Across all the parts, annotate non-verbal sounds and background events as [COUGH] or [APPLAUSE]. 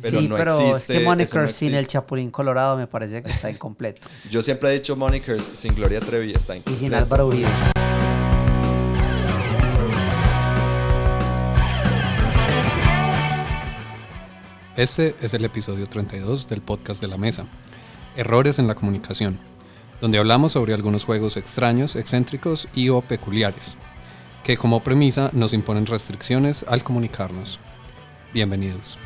pero sí, no pero existe. es que eso Moniker no sin el. Chapulín Colorado me parece que está incompleto. [LAUGHS] Yo siempre he dicho Monikers sin Gloria Trevi está y incompleto. sin Álvaro Uribe. Este es el episodio 32 del podcast de la mesa, Errores en la comunicación, donde hablamos sobre algunos juegos extraños, excéntricos y o peculiares, que como premisa nos imponen restricciones al comunicarnos. Bienvenidos.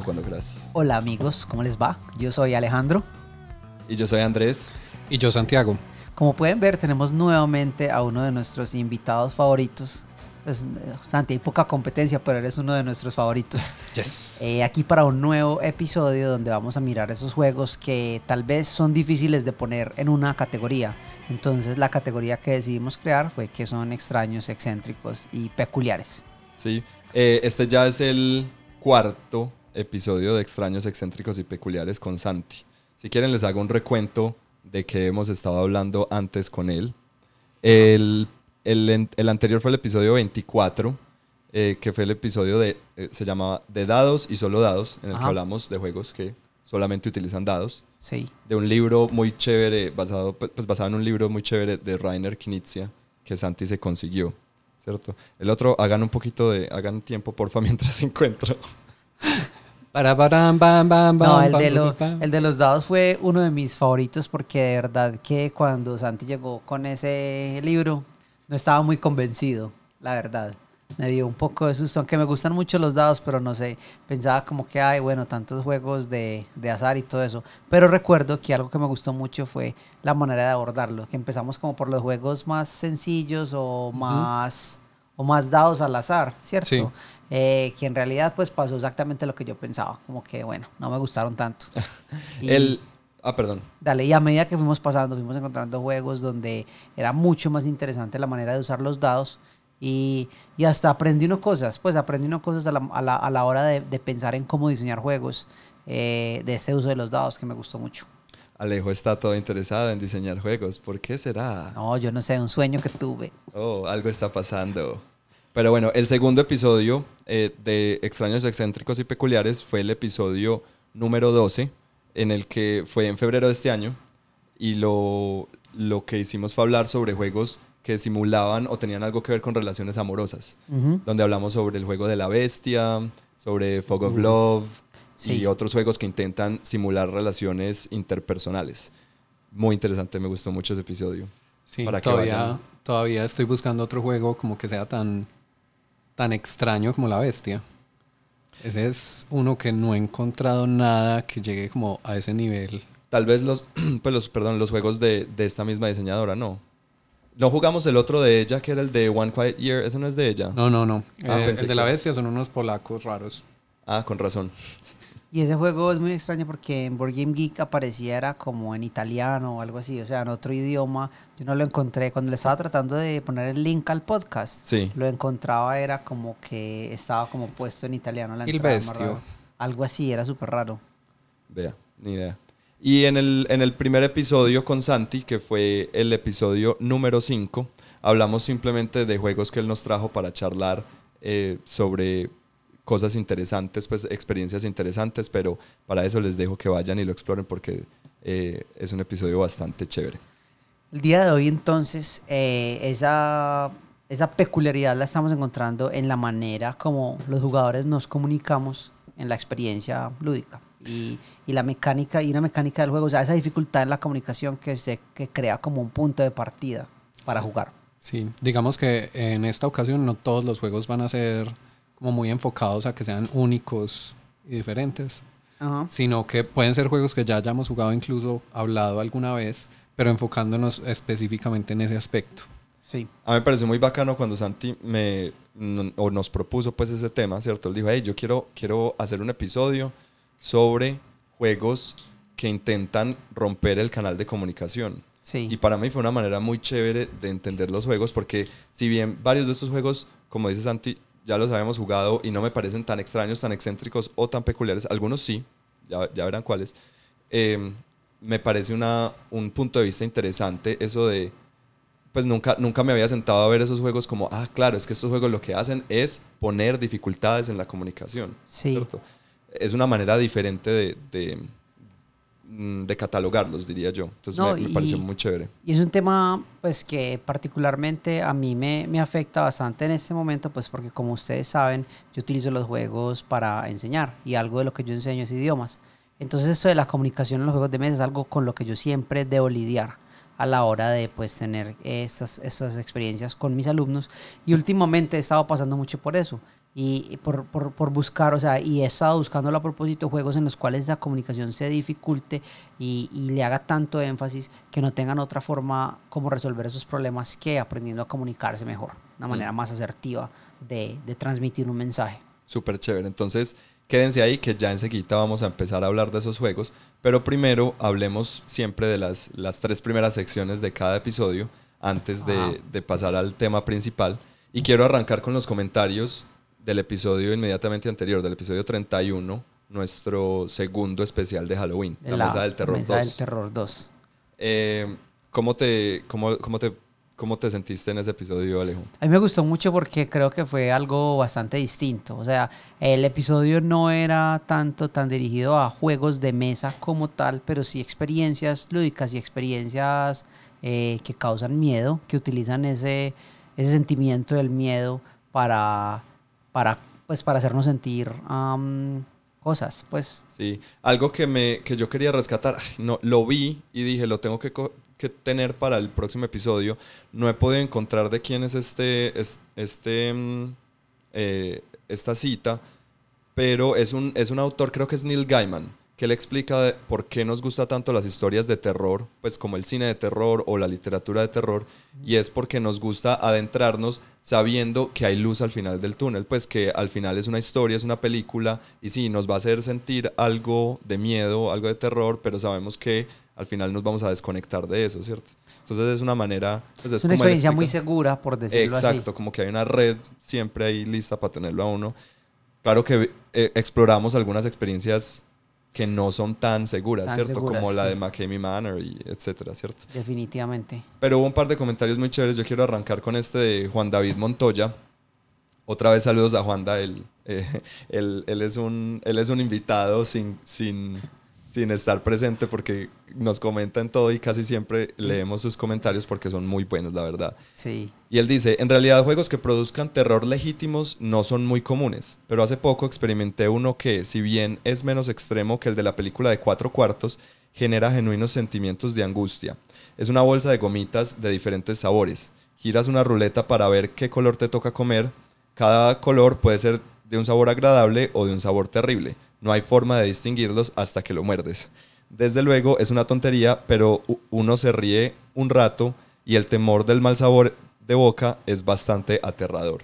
Alejo, cuando quieras. Hola amigos, ¿cómo les va? Yo soy Alejandro. Y yo soy Andrés. Y yo Santiago. Como pueden ver, tenemos nuevamente a uno de nuestros invitados favoritos. Pues, eh, Santi, hay poca competencia, pero eres uno de nuestros favoritos. [LAUGHS] Yes. Eh, aquí para un nuevo episodio donde vamos a mirar esos juegos que tal vez son difíciles de poner en una categoría. Entonces la categoría que decidimos crear fue que son extraños, excéntricos y peculiares. Sí. Eh, este ya es el cuarto episodio de Extraños, Excéntricos y Peculiares con Santi. Si quieren les hago un recuento de que hemos estado hablando antes con él. El, el, el anterior fue el episodio 24, eh, que fue el episodio de, eh, se llamaba De dados y solo dados, en el que hablamos de juegos que solamente utilizan dados. Sí. de un libro muy chévere, basado, pues basado en un libro muy chévere de Rainer Knizia, que Santi se consiguió, ¿cierto? El otro, hagan un poquito de, hagan tiempo, porfa, [LAUGHS] mientras encuentro. [LAUGHS] Para, param, bam, bam, No, bam, el de, lo- el de los dados fue uno de mis favoritos porque de verdad que cuando Santi llegó con ese libro no estaba muy convencido, la verdad. Me dio un poco de susto, aunque me gustan mucho los dados, pero no sé, pensaba como que hay, bueno, tantos juegos de, de azar y todo eso. Pero recuerdo que algo que me gustó mucho fue la manera de abordarlo, que empezamos como por los juegos más sencillos o más, o más dados al azar, ¿cierto? Sí. Eh, que en realidad pues pasó exactamente lo que yo pensaba, como que bueno, no me gustaron tanto. [LAUGHS] Y- El, ah, perdón. Dale, y a medida que fuimos pasando, fuimos encontrando juegos donde era mucho más interesante la manera de usar los dados y, y hasta aprendí uno cosas, pues aprendí uno cosas a la, a la- a la hora de, de pensar en cómo diseñar juegos eh, de este uso de los dados que me gustó mucho. Alejo está todo interesado en diseñar juegos. ¿Por qué será? No, yo no sé, un sueño que tuve. Oh, algo está pasando. Pero bueno, el segundo episodio eh, de Extraños, Excéntricos y Peculiares fue el episodio número 12, en el que fue en febrero de este año. Y lo, lo que hicimos fue hablar sobre juegos que simulaban o tenían algo que ver con relaciones amorosas. Ujú. Donde hablamos sobre el juego de la bestia, sobre Fog of Love y Sí. otros juegos que intentan simular relaciones interpersonales. Muy interesante, me gustó mucho ese episodio. Sí, para que todavía, vayan. todavía estoy buscando otro juego como que sea tan, tan extraño como la bestia. Ese es uno que no he encontrado nada que llegue como a ese nivel. Tal vez los, [CLEARS THROAT] pues los, perdón, los juegos de, de esta misma diseñadora, no. No jugamos el otro de ella, que era el de One Quiet Year. ¿Ese no es de ella? No, no, no. Ah, Eh, el de la bestia son unos polacos raros. Ah, con razón. Y ese juego es muy extraño porque en Board Game Geek apareciera como en italiano o algo así, o sea, en otro idioma. Yo no lo encontré. Cuando le estaba tratando de poner el link al podcast, Sí. lo encontraba, era como que estaba como puesto en italiano. La entrada, más Bestio. Algo así, era súper raro. Vea, ni idea. Y en el, en el primer episodio con Santi, que fue el episodio número 5, hablamos simplemente de juegos que él nos trajo para charlar eh, sobre cosas interesantes, pues experiencias interesantes, pero para eso les dejo que vayan y lo exploren porque eh, es un episodio bastante chévere. El día de hoy, entonces, eh, esa, esa peculiaridad la estamos encontrando en la manera como los jugadores nos comunicamos en la experiencia lúdica. Y, y la mecánica, y una mecánica del juego, o sea, esa dificultad en la comunicación que, se, que crea como un punto de partida para jugar. Sí, digamos que en esta ocasión no todos los juegos van a ser como muy enfocados a que sean únicos y diferentes, Ajá. sino que pueden ser juegos que ya hayamos jugado, incluso hablado alguna vez, pero enfocándonos específicamente en ese aspecto. Sí. A mí me pareció muy bacano cuando Santi me, o nos propuso pues ese tema, ¿cierto? Él dijo, hey, yo quiero, quiero hacer un episodio sobre juegos que intentan romper el canal de comunicación. Sí. Y para mí fue una manera muy chévere de entender los juegos, porque si bien varios de estos juegos, como dice Santi, ya los habíamos jugado y no me parecen tan extraños, tan excéntricos o tan peculiares, algunos sí, ya, ya verán cuáles, eh, me parece una, un punto de vista interesante eso de, pues nunca, nunca me había sentado a ver esos juegos como, ah, claro, es que estos juegos lo que hacen es poner dificultades en la comunicación. Sí. ¿cierto? Es una manera diferente de, de, de catalogarlos, diría yo. Entonces No, me, me pareció muy chévere. Y es un tema pues que particularmente a mí me, me afecta bastante en este momento, pues porque como ustedes saben, yo utilizo los juegos para enseñar y algo de lo que yo enseño es idiomas. Entonces esto de la comunicación en los juegos de mesa es algo con lo que yo siempre debo lidiar a la hora de pues tener estas, estas experiencias con mis alumnos y últimamente he estado pasando mucho por eso y por, por, por buscar, o sea, y he estado buscando a propósito juegos en los cuales la comunicación se dificulte y, y le haga tanto énfasis que no tengan otra forma como resolver esos problemas que aprendiendo a comunicarse mejor, una manera más asertiva de, de transmitir un mensaje. Súper chévere. Entonces, quédense ahí que ya enseguida vamos a empezar a hablar de esos juegos. Pero primero hablemos siempre de las, las tres primeras secciones de cada episodio antes de, de pasar al tema principal. Y quiero arrancar con los comentarios del episodio inmediatamente anterior, del episodio 31, nuestro segundo especial de Halloween, la, Mesa del Terror Mesa 2. del Terror 2. Eh, ¿cómo, te, cómo, cómo, te, ¿Cómo te sentiste en ese episodio, Alejo? A mí me gustó mucho porque creo que fue algo bastante distinto. O sea, el episodio no era tanto tan dirigido a juegos de mesa como tal, pero sí experiencias lúdicas y experiencias eh, que causan miedo, que utilizan ese, ese sentimiento del miedo para, para, pues, para hacernos sentir cosas. Pues Sí, algo que, me, que yo quería rescatar, no, lo vi y dije, lo tengo que, que tener para el próximo episodio. No he podido encontrar de quién es este, es- este, mm, eh, esta cita, pero es un, es un autor, creo que es Neil Gaiman, que le explica de por qué nos gusta tanto las historias de terror, pues como el cine de terror o la literatura de terror, y es porque nos gusta adentrarnos sabiendo que hay luz al final del túnel, pues que al final es una historia, es una película, y sí, nos va a hacer sentir algo de miedo, algo de terror, pero sabemos que al final nos vamos a desconectar de eso, ¿cierto? Entonces es una manera... Pues es una como él experiencia muy segura, por decirlo Exacto, como que hay una red siempre ahí lista para tenerlo a uno. Claro que eh, exploramos algunas experiencias que no son tan seguras, Tan ¿cierto? seguras, Como la sí. de McKamey Manor y etcétera, ¿cierto? Definitivamente. Pero hubo un par de comentarios muy chéveres. Yo quiero arrancar con este de Juan David Montoya. Otra vez saludos a Juanda. Él, eh, [LAUGHS] él, él es, un, él es un invitado sin, sin, sin estar presente porque nos comenta en todo y casi siempre leemos sus comentarios porque son muy buenos, la verdad. Sí. Y él dice, en realidad juegos que produzcan terror legítimos no son muy comunes, pero hace poco experimenté uno que, si bien es menos extremo que el de la película de cuatro cuartos, genera genuinos sentimientos de angustia. Es una bolsa de gomitas de diferentes sabores. Giras una ruleta para ver qué color te toca comer. Cada color puede ser de un sabor agradable o de un sabor terrible. No hay forma de distinguirlos hasta que lo muerdes. Desde luego es una tontería, pero uno se ríe un rato y el temor del mal sabor de boca es bastante aterrador.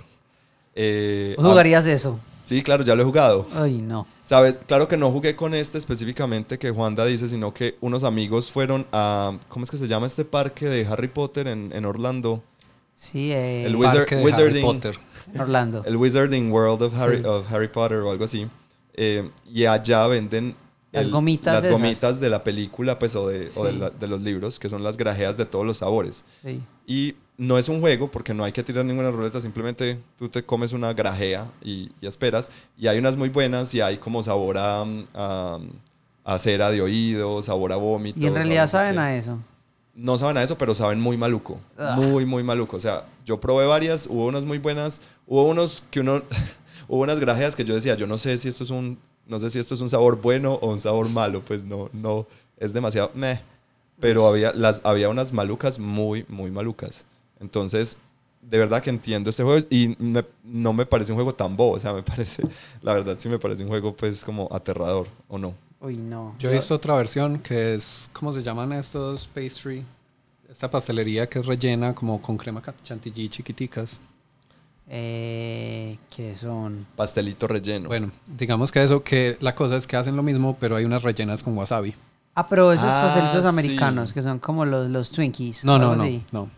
Eh, ¿Vos ¿Jugarías eso? ah, sí, claro, ya lo he jugado. Ay, no. Sabes, claro que no jugué con este específicamente que Juanda dice, sino que unos amigos fueron a, ¿cómo es que se llama este parque de Harry Potter en, en Orlando? Sí, eh, El Wizard- Parque de Harry Wizarding. Potter. en Orlando. El Wizarding World of Harry, Sí. of Harry Potter o algo así. Eh, y allá venden Las gomitas las esas. gomitas de la película pues, o, de, o de, Sí. la- de los libros, que son las grajeas de todos los sabores. Sí. Y no es un juego porque no hay que tirar ninguna ruleta, simplemente tú te comes una grajea y, y esperas. Y hay unas muy buenas y hay como sabor a, a, a cera de oído, sabor a vómito. Y en realidad saben a eso. no saben a eso, pero saben muy maluco. Ah. Muy, muy maluco. O sea, yo probé varias, hubo unas muy buenas, hubo unos que uno, [LAUGHS] hubo unas grajeas que yo decía, yo no sé si esto es un, no sé si esto es un sabor bueno o un sabor malo, pues no, no, es demasiado meh. Pero había, las, había unas malucas muy, muy malucas. Entonces, de verdad que entiendo este juego y me- no me parece un juego tan bobo, o sea, me parece, [LAUGHS] la verdad sí me parece un juego pues como aterrador, ¿o no? Uy, no. Yo he visto otra versión que es, ¿cómo se llaman estos pastry? Esta pastelería que es rellena como con crema chantilly chiquiticas. Eh, ¿Qué son? Pastelito relleno. Bueno, digamos que eso, que la cosa es que hacen lo mismo, pero hay unas rellenas con wasabi. Ah, pero esos Ah, pastelitos sí. americanos que son como los, los Twinkies. No, o no, algo no, así. no.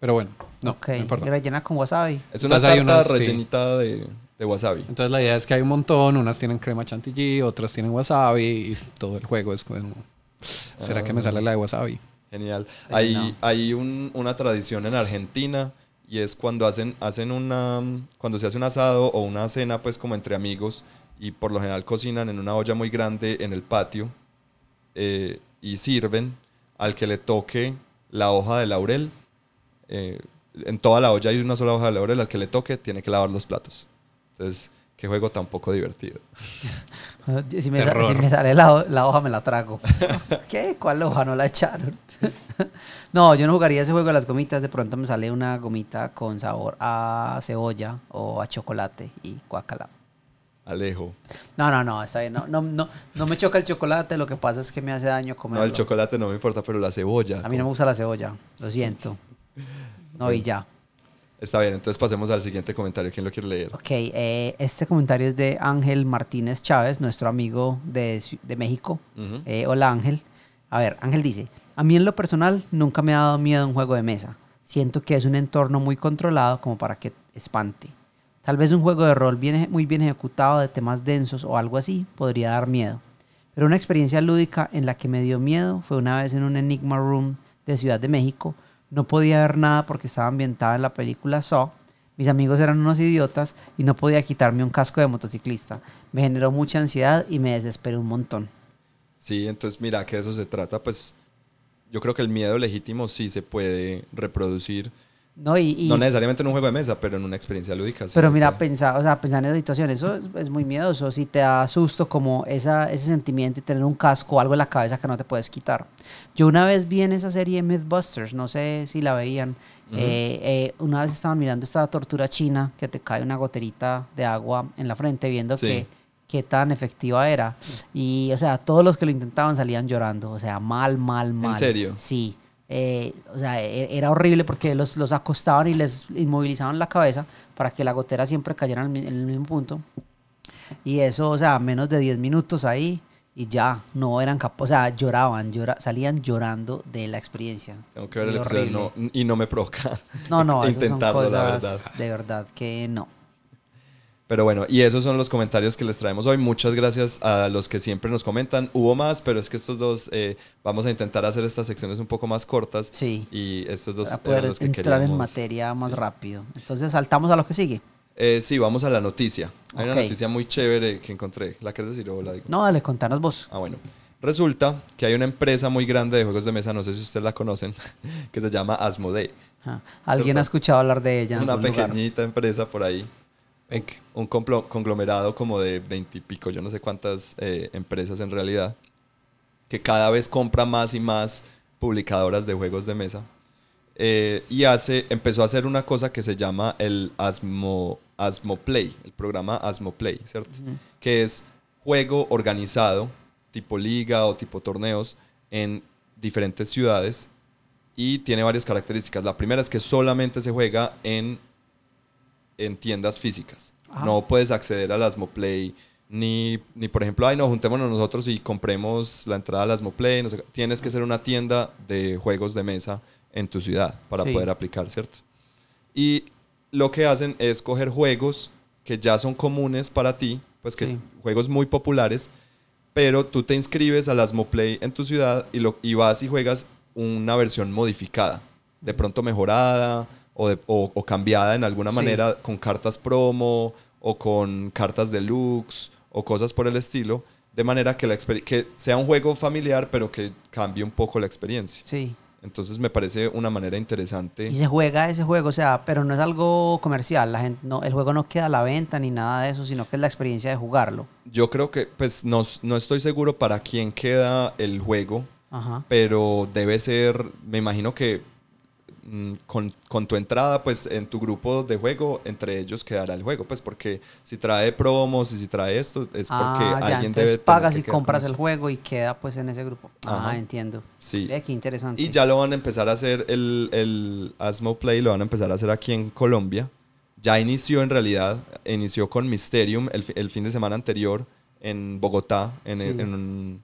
Pero bueno, no, ok, no y importa. rellena con wasabi. Es una Entonces hay tarta unas, sí. rellenita de, de wasabi. Entonces la idea es que hay un montón, unas tienen crema chantilly, otras tienen wasabi y todo el juego es como, ¿será que me sale la de wasabi? Genial. Pero Hay, no. hay un- una tradición en Argentina y es cuando hacen, hacen una, cuando se hace un asado o una cena pues como entre amigos y por lo general cocinan en una olla muy grande en el patio eh, y sirven al que le toque la hoja de laurel. eh, en toda la olla hay una sola hoja de laurel, al que le toque tiene que lavar los platos. Entonces, qué juego tan poco divertido. [LAUGHS] Si me, si sale la, ho- la hoja, me la trago. [LAUGHS] ¿Qué? ¿Cuál hoja? No la echaron. [LAUGHS] no, yo no jugaría ese juego de las gomitas. De pronto me sale una gomita con sabor a cebolla o a chocolate y guacala. Alejo. No, no, no, está bien. No, no, no, no me choca el chocolate. Lo que pasa es que me hace daño No, comerlo. el chocolate no me importa, pero la cebolla. A mí no me gusta la cebolla. Lo siento. No, y ya. Está bien, entonces pasemos al siguiente comentario. ¿Quién lo quiere leer? Ok, eh, este comentario es de Ángel Martínez Chávez, nuestro amigo de, de México. Eh, hola Ángel. A ver, Ángel dice, a mí en lo personal nunca me ha dado miedo un juego de mesa. Siento que es un entorno muy controlado como para que espante. Tal vez un juego de rol bien, muy bien ejecutado de temas densos o algo así podría dar miedo. Pero una experiencia lúdica en la que me dio miedo fue una vez en un Enigma Room de Ciudad de México. No podía ver nada porque estaba ambientada en la película Saw. Mis amigos eran unos idiotas y no podía quitarme un casco de motociclista. Me generó mucha ansiedad y me desesperé un montón. Sí, entonces mira que de eso se trata, pues yo creo que el miedo legítimo sí se puede reproducir, No, y, y- no necesariamente en un juego de mesa, pero en una experiencia lúdica. sí pero mira, puede. pensar, o sea, pensar en esa situación, eso es, es muy miedoso. Si te da susto como esa, ese sentimiento y tener un casco o algo en la cabeza que no te puedes quitar. Yo una vez vi en esa serie Mythbusters, no sé si la veían, eh, eh, una vez estaban mirando esta tortura china que te cae una goterita de agua en la frente viendo Sí. que qué tan efectiva era. Y, o sea, todos los que lo intentaban salían llorando. O sea, mal, mal, mal. serio? Sí. Eh, o sea, e- era horrible porque los, los acostaban y les inmovilizaban la cabeza para que la gotera siempre cayera en el, mismo punto. Y eso, o sea, menos de 10 minutos ahí y ya, no eran capaces, o sea, lloraban, llora, salían llorando de la experiencia. Tengo que ver el episodio no, y no me provoca No, no, [LAUGHS] esas son intentarlo, cosas la verdad. de verdad que no. Pero bueno, y esos son los comentarios que les traemos hoy. Muchas gracias a los que siempre nos comentan. Hubo más, pero es que estos dos, eh, vamos a intentar hacer estas secciones un poco más cortas. Sí. Y estos dos Para poder los que entrar en materia más sí. rápido. Entonces saltamos a lo que sigue. Eh, sí, vamos a la noticia. Hay una noticia muy chévere que encontré. ¿La quieres decir o la digo? No, dale, contanos vos. Ah, bueno. Resulta que hay una empresa muy grande de juegos de mesa, no sé si ustedes la conocen, [LAUGHS] que se llama Asmodee. ¿Alguien ha escuchado hablar de ella en Una lugar? pequeñita empresa por ahí. Un conglomerado como de veintipico, yo no sé cuántas eh, empresas en realidad, que cada vez compra más y más publicadoras de juegos de mesa. Eh, y hace, empezó a hacer una cosa que se llama el Asmo, Asmoplay, el programa Asmoplay, ¿cierto? Que es juego organizado, tipo liga o tipo torneos, en diferentes ciudades y tiene varias características. La primera es que solamente se juega en, en tiendas físicas. Ajá. No puedes acceder al Asmoplay ni, ni, por ejemplo, ay, no, juntémonos nosotros y compremos la entrada al Asmoplay. No sé. Tienes que ser una tienda de juegos de mesa en tu ciudad para Sí. poder aplicar, ¿cierto? Y lo que hacen es coger juegos que ya son comunes para ti, pues que Sí. juegos muy populares, pero tú te inscribes al Asmoplay en tu ciudad y, lo, y vas y juegas una versión modificada, de pronto mejorada o, de- o- o cambiada en alguna Sí. manera con cartas promo o con cartas deluxe o cosas por el estilo, de manera que, la que sea un juego familiar, pero que cambie un poco la experiencia. Sí. Entonces me parece una manera interesante. Y se juega ese juego, o sea, pero no es algo comercial. La gente, no, el juego no queda a la venta ni nada de eso, sino que es la experiencia de jugarlo. Yo creo que, pues no, no estoy seguro para quién queda el juego, Ajá. pero debe ser, me imagino que con, con tu entrada, pues en tu grupo de juego, entre ellos quedará el juego, pues porque si trae promos y si trae esto, es porque Ah, ya, alguien debe... pagas y compras el juego y queda pues en ese grupo. Ah, Ajá. entiendo. Sí. Ve, qué interesante. Y ya lo van a empezar a hacer, el, el Asmo Play lo van a empezar a hacer aquí en Colombia. Ya inició en realidad, inició con Mysterium el, el fin de semana anterior en Bogotá, en, Sí. en un,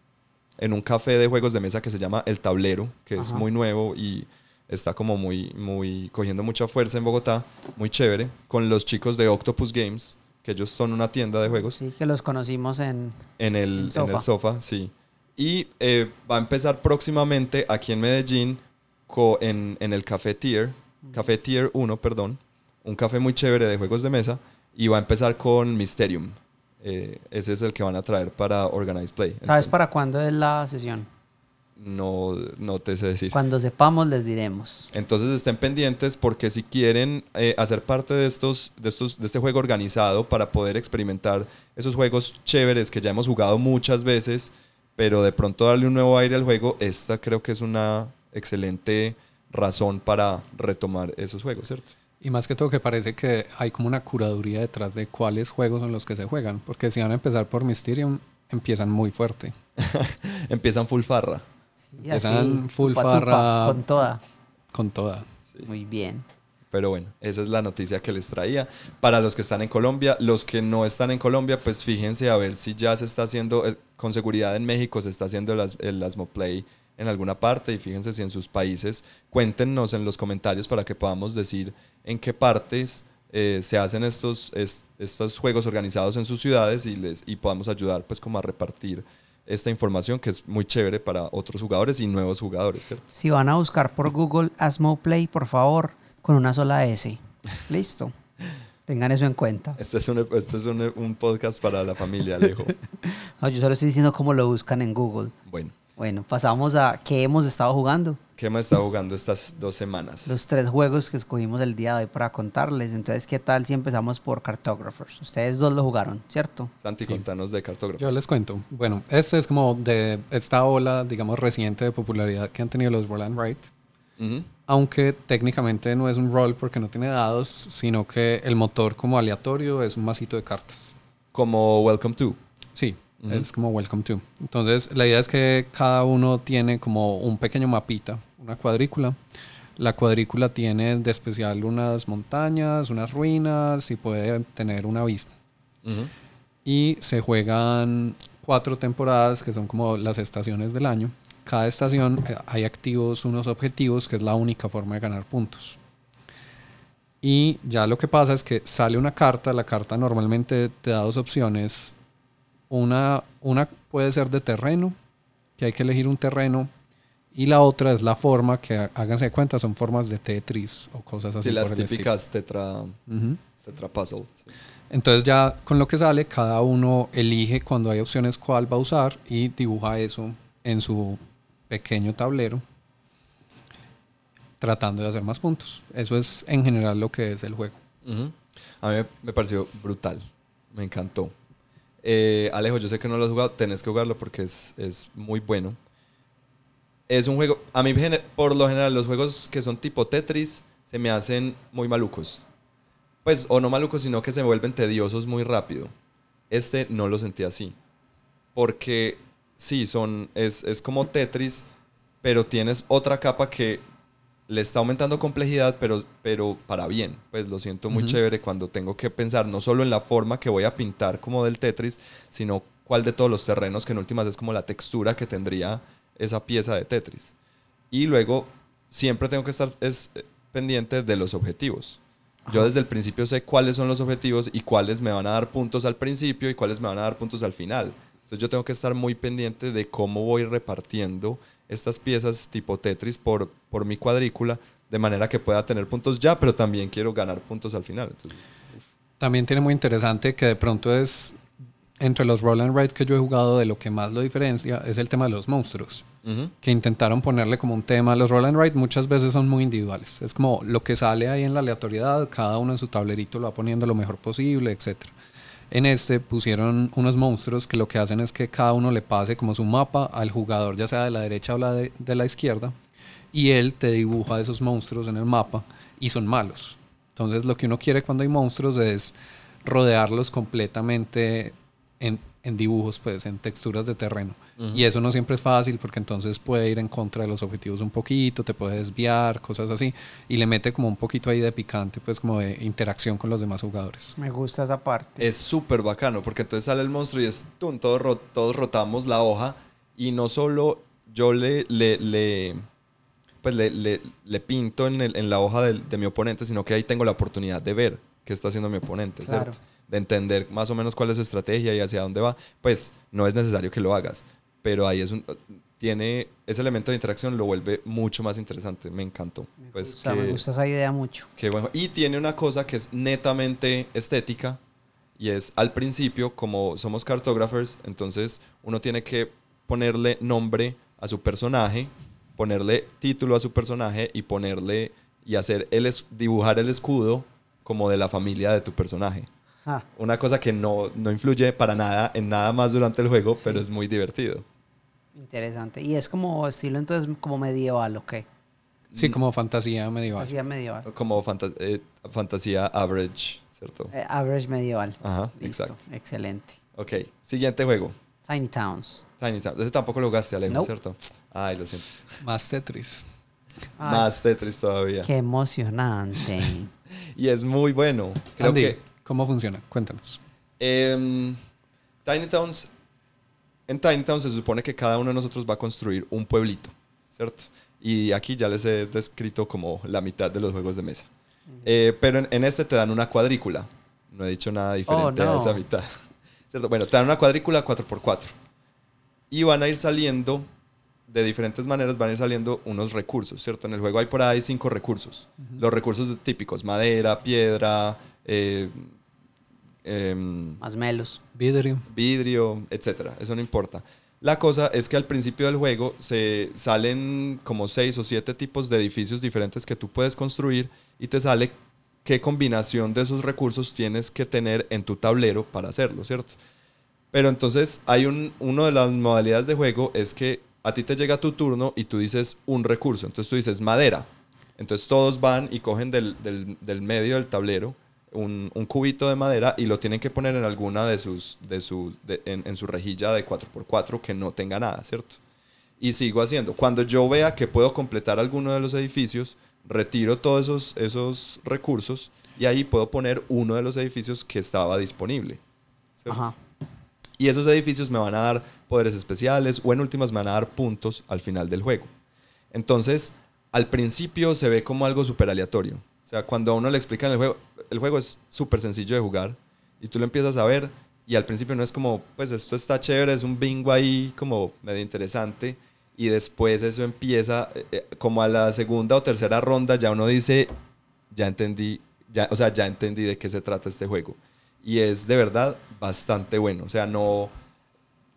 en un café de juegos de mesa que se llama El Tablero, que es Ajá. muy nuevo y está como muy, muy cogiendo mucha fuerza en Bogotá, muy chévere, con los chicos de Octopus Games, que ellos son una tienda de juegos Sí, que los conocimos en... en el, en sofá, sí. Y eh, va a empezar próximamente aquí en Medellín en, en el Café Tier, Café Tier 1, perdón, un café muy chévere de juegos de mesa. Y va a empezar con Mysterium. Eh, ese es el que van a traer para Organized Play. ¿Sabes Entonces, para cuándo es la sesión? No, no te sé decir. Cuando sepamos les diremos. Entonces estén pendientes porque si quieren eh, hacer parte de estos, de estos, de este juego organizado para poder experimentar esos juegos chéveres que ya hemos jugado muchas veces, pero de pronto darle un nuevo aire al juego, esta creo que es una excelente razón para retomar esos juegos, ¿cierto? Y más que todo que parece que hay como una curaduría detrás de cuáles juegos son los que se juegan. Porque si van a empezar por Mysterium, empiezan muy fuerte. [LAUGHS] Empiezan full farra. Y Empiezan full tupa, tupa, farra. con toda. Con toda. Muy bien. Pero bueno, esa es la noticia que les traía. Para los que están en Colombia, los que no están en Colombia, pues fíjense a ver si ya se está haciendo, eh, con seguridad en México se está haciendo el, As- el Asmo Play en alguna parte y fíjense si en sus países, cuéntenos en los comentarios para que podamos decir en qué partes eh, se hacen estos, es- estos juegos organizados en sus ciudades y, les, y podamos ayudar pues como a repartir esta información que es muy chévere para otros jugadores y nuevos jugadores, ¿cierto? Si van a buscar por Google Asmo Play, por favor, con una sola S. Listo. [LAUGHS] Tengan eso en cuenta. Este es un, este es un, un podcast para la familia, Alejo. [LAUGHS] No, yo solo estoy diciendo cómo lo buscan en Google. Bueno. Bueno, pasamos a qué hemos estado jugando. ¿Qué hemos estado jugando estas dos semanas? Los tres juegos que escogimos el día de hoy para contarles. Entonces, ¿qué tal si empezamos por Cartographers? Ustedes dos lo jugaron, ¿cierto? Santi, Sí. contanos de cartógrafo. Yo les cuento. Bueno, este es como de esta ola, digamos, reciente de popularidad que han tenido los Roll and Write. Ujú. Aunque técnicamente no es un roll porque no tiene dados, sino que el motor como aleatorio es un masito de cartas. Como Welcome to. Sí, es como Welcome to. Entonces, la idea es que cada uno tiene como un pequeño mapita, una cuadrícula. La cuadrícula tiene de especial unas montañas, unas ruinas y puede tener un abismo. Ujú. Y se juegan cuatro temporadas que son como las estaciones del año. Cada estación eh, hay activos unos objetivos que es la única forma de ganar puntos. Y ya lo que pasa es que sale una carta, la carta normalmente te da dos opciones. Una, una puede ser de terreno, que hay que elegir un terreno, y la otra es la forma, que há- háganse cuenta, son formas de Tetris o cosas así. Sí, las por el estilo. típicas tetra, Ujú. tetra puzzle. sí. Entonces ya con lo que sale, cada uno elige cuando hay opciones cuál va a usar y dibuja eso en su pequeño tablero, tratando de hacer más puntos. Eso es en general lo que es el juego. A mí me pareció brutal. Me encantó. Eh, Alejo, yo sé que no lo has jugado. Tenés que jugarlo porque es, es muy bueno. Es un juego. A mí, por lo general, los juegos que son tipo Tetris se me hacen muy malucos. Pues, o no malucos, sino que se vuelven tediosos muy rápido. Este no lo sentí así. Porque sí, son, es, es como Tetris, pero tienes otra capa que le está aumentando complejidad, pero, pero para bien. Pues lo siento muy chévere cuando tengo que pensar no solo en la forma que voy a pintar como del Tetris, sino cuál de todos los terrenos, que en últimas es como la textura que tendría esa pieza de Tetris. Y luego siempre tengo que estar es, eh, pendiente de los objetivos. Yo desde el principio sé cuáles son los objetivos y cuáles me van a dar puntos al principio y cuáles me van a dar puntos al final. Entonces yo tengo que estar muy pendiente de cómo voy repartiendo estas piezas tipo Tetris por, por mi cuadrícula, de manera que pueda tener puntos ya, pero también quiero ganar puntos al final. Entonces, También tiene muy interesante que de pronto es entre los roll and write que yo he jugado de lo que más lo diferencia es el tema de los monstruos. que intentaron ponerle como un tema. Los roll and write muchas veces son muy individuales. Es como lo que sale ahí en la aleatoriedad, cada uno en su tablerito lo va poniendo lo mejor posible, etc. En este pusieron unos monstruos que lo que hacen es que cada uno le pase como su mapa al jugador, ya sea de la derecha o la de, de la izquierda, y él te dibuja esos monstruos en el mapa y son malos. Entonces lo que uno quiere cuando hay monstruos es rodearlos completamente en, en dibujos, pues en texturas de terreno. Y eso no siempre es fácil porque entonces puede ir en contra de los objetivos un poquito, te puede desviar, cosas así. Y le mete como un poquito ahí de picante, pues como de interacción con los demás jugadores. Me gusta esa parte. es súper bacano, porque entonces sale el monstruo y es, tum, todos, ro- todos rotamos la hoja y no solo yo le, le, le, pues le, le- le pinto en, el- en la hoja del- de mi oponente, sino que ahí tengo la oportunidad de ver qué está haciendo mi oponente, Claro. ¿cierto? De entender más o menos cuál es su estrategia y hacia dónde va. Pues no es necesario que lo hagas, pero ahí es un tiene ese elemento de interacción lo vuelve mucho más interesante. Me encantó. Me, Pues gusta, que- me gusta esa idea mucho. Qué bueno. Y tiene una cosa que es netamente estética y es al principio, como somos cartographers, entonces uno tiene que ponerle nombre a su personaje, ponerle título a su personaje y ponerle y hacer el dibujar el escudo como de la familia de tu personaje. Ah, Una cosa que no, no influye para nada en nada más durante el juego, pero es muy divertido. interesante. Y es como estilo entonces como medieval, ¿ok? Sí, como fantasía medieval. Hacía medieval. Como fanta- eh, fantasía average, ¿cierto? Eh, average medieval. Ajá, Listo. exacto. Excelente. Ok, siguiente juego. Tiny Towns. Tiny Town. Ese tampoco lo jugaste, Alejo, Nope. ¿cierto? Ay, lo siento. Más Tetris. Ay, Más Tetris todavía. Qué emocionante. [LAUGHS] Y es muy bueno. Creo Andy, que ¿cómo funciona? Cuéntanos. em, Tiny Towns, en Tiny Towns se supone que cada uno de nosotros va a construir un pueblito, ¿cierto? Y aquí ya les he descrito como la mitad de los juegos de mesa. Eh, pero en, en este te dan una cuadrícula. No he dicho nada diferente Oh, no. a esa mitad. [LAUGHS] ¿Cierto? Bueno, te dan una cuadrícula 4x4. Y van a ir saliendo, de diferentes maneras, van a ir saliendo unos recursos, ¿cierto? En el juego hay por ahí cinco recursos. Los recursos típicos, madera, piedra, eh, em, Más melos. Vidrio. vidrio, etcétera. Eso no importa. La cosa es que al principio del juego se salen como seis o siete tipos de edificios diferentes que tú puedes construir y te sale qué combinación de esos recursos tienes que tener en tu tablero para hacerlo, ¿cierto? Pero entonces hay un, una de las modalidades de juego es que a ti te llega tu turno y tú dices un recurso. Entonces tú dices madera. Entonces todos van y cogen del, del- del medio del tablero un, un cubito de madera y lo tienen que poner en alguna de sus, de su, de- en, en su rejilla de 4x4 que no tenga nada, ¿cierto? Y sigo haciendo. Cuando yo vea que puedo completar alguno de los edificios, retiro todos esos, esos recursos y ahí puedo poner uno de los edificios que estaba disponible. Ajá. Y esos edificios me van a dar poderes especiales o en últimas me van a dar puntos al final del juego. Entonces, al principio se ve como algo súper aleatorio. O sea, cuando a uno le explican el juego, el juego es súper sencillo de jugar y tú lo empiezas a ver y al principio no es como, pues esto está chévere, es un bingo ahí como medio interesante y después eso empieza eh, eh, como a la segunda o tercera ronda ya uno dice, ya entendí, ya, o sea, ya entendí de qué se trata este juego. Y es de verdad bastante bueno. O sea, no...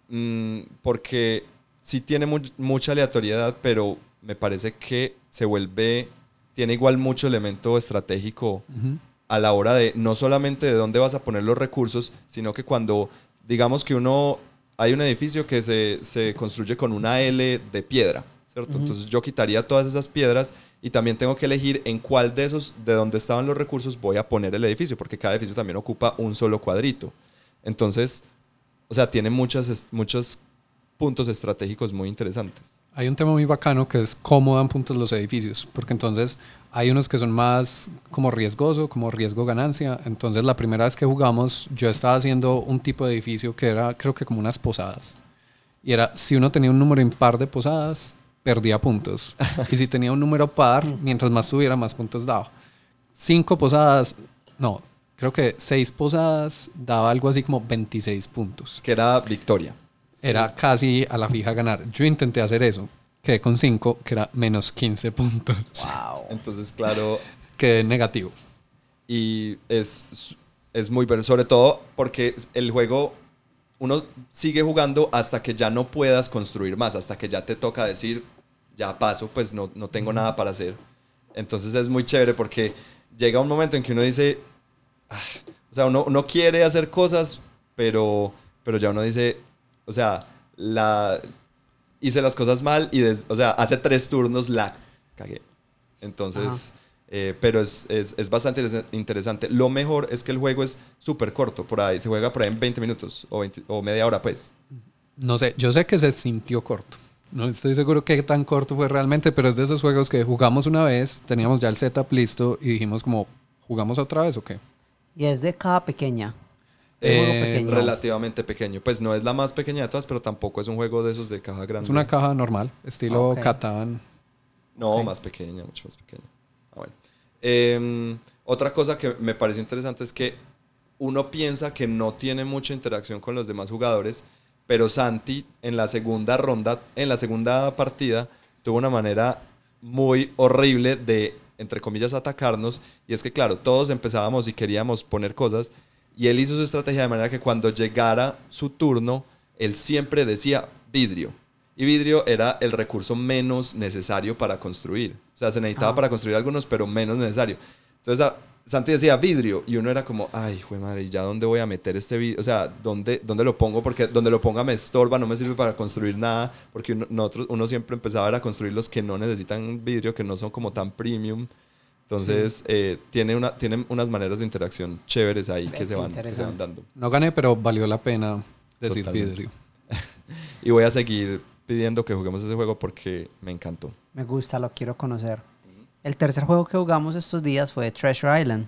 mm, porque sí tiene mu- mucha aleatoriedad, pero me parece que se vuelve... Tiene igual mucho elemento estratégico Ujú. A la hora de no solamente de dónde vas a poner los recursos, sino que cuando digamos que uno hay un edificio que se, se construye con una L de piedra, ¿cierto? Entonces yo quitaría todas esas piedras y también tengo que elegir en cuál de esos, de donde estaban los recursos, voy a poner el edificio, porque cada edificio también ocupa un solo cuadrito. Entonces, o sea, tiene muchas, muchos puntos estratégicos muy interesantes. Hay un tema muy bacano que es cómo dan puntos los edificios, porque entonces hay unos que son más como riesgoso, como riesgo ganancia. Entonces la primera vez que jugamos yo estaba haciendo un tipo de edificio que era creo que como unas posadas. Y era, si uno tenía un número impar de posadas, perdía puntos. Y si tenía un número par, [LAUGHS] mientras más tuviera, más puntos daba. Cinco posadas, no, creo que seis posadas daba algo así como 26 puntos. Que era Victoria. Era casi a la fija ganar. Yo intenté hacer eso. Quedé con 5, que era menos 15 puntos. Wow. Entonces, claro, Quedé negativo. y es, es muy bueno, sobre todo porque el juego uno sigue jugando hasta que ya no puedas construir más, hasta que ya te toca decir, ya paso, pues no, no tengo nada para hacer. Entonces es muy chévere porque llega un momento en que uno dice, "Ah", o sea, uno, uno quiere hacer cosas, pero, pero ya uno dice, o sea, la, hice las cosas mal y, des- o sea, hace tres turnos la cagué. Entonces, eh, pero es, es, es bastante interes- interesante. Lo mejor es que el juego es súper corto, por ahí, se juega por ahí en 20 minutos o, 20 o media hora, pues. No sé, yo sé que se sintió corto. No estoy seguro qué tan corto fue realmente, pero es de esos juegos que jugamos una vez, teníamos ya el setup listo y dijimos como, ¿jugamos otra vez o qué? Y es de caja pequeña. Eh, pequeño. Relativamente pequeño. Pues no es la más pequeña de todas, pero tampoco es un juego de esos de caja grande. Es una caja normal, estilo Ok. Catán. No, Ok. más pequeña, mucho más pequeña. Ah, bueno. Em, otra cosa que me pareció interesante es que uno piensa que no tiene mucha interacción con los demás jugadores, pero Santi en la segunda ronda, en la segunda partida, tuvo una manera muy horrible de, entre comillas, atacarnos. Y es que, claro, todos empezábamos y queríamos poner cosas. Y él hizo su estrategia de manera que cuando llegara su turno, él siempre decía vidrio. Y vidrio era el recurso menos necesario para construir. O sea, se necesitaba Ajá. para construir algunos, pero menos necesario. Entonces, a- Santi decía vidrio y uno era como, ay, jue madre, ¿y ya dónde voy a meter este vidrio? O sea, ¿dónde, ¿dónde lo pongo? Porque donde lo ponga me estorba, no me sirve para construir nada, porque uno, nosotros, uno siempre empezaba a construir los que no necesitan vidrio, que no son como tan premium. Entonces, eh, tiene, una, tienen unas maneras de interacción chéveres ahí que se, van, que se interesante. van dando. No gané, pero valió la pena decir Totalmente. vidrio. [LAUGHS] Y voy a seguir pidiendo que juguemos ese juego porque me encantó. Me gusta, lo quiero conocer. El tercer juego que jugamos estos días fue Treasure Island.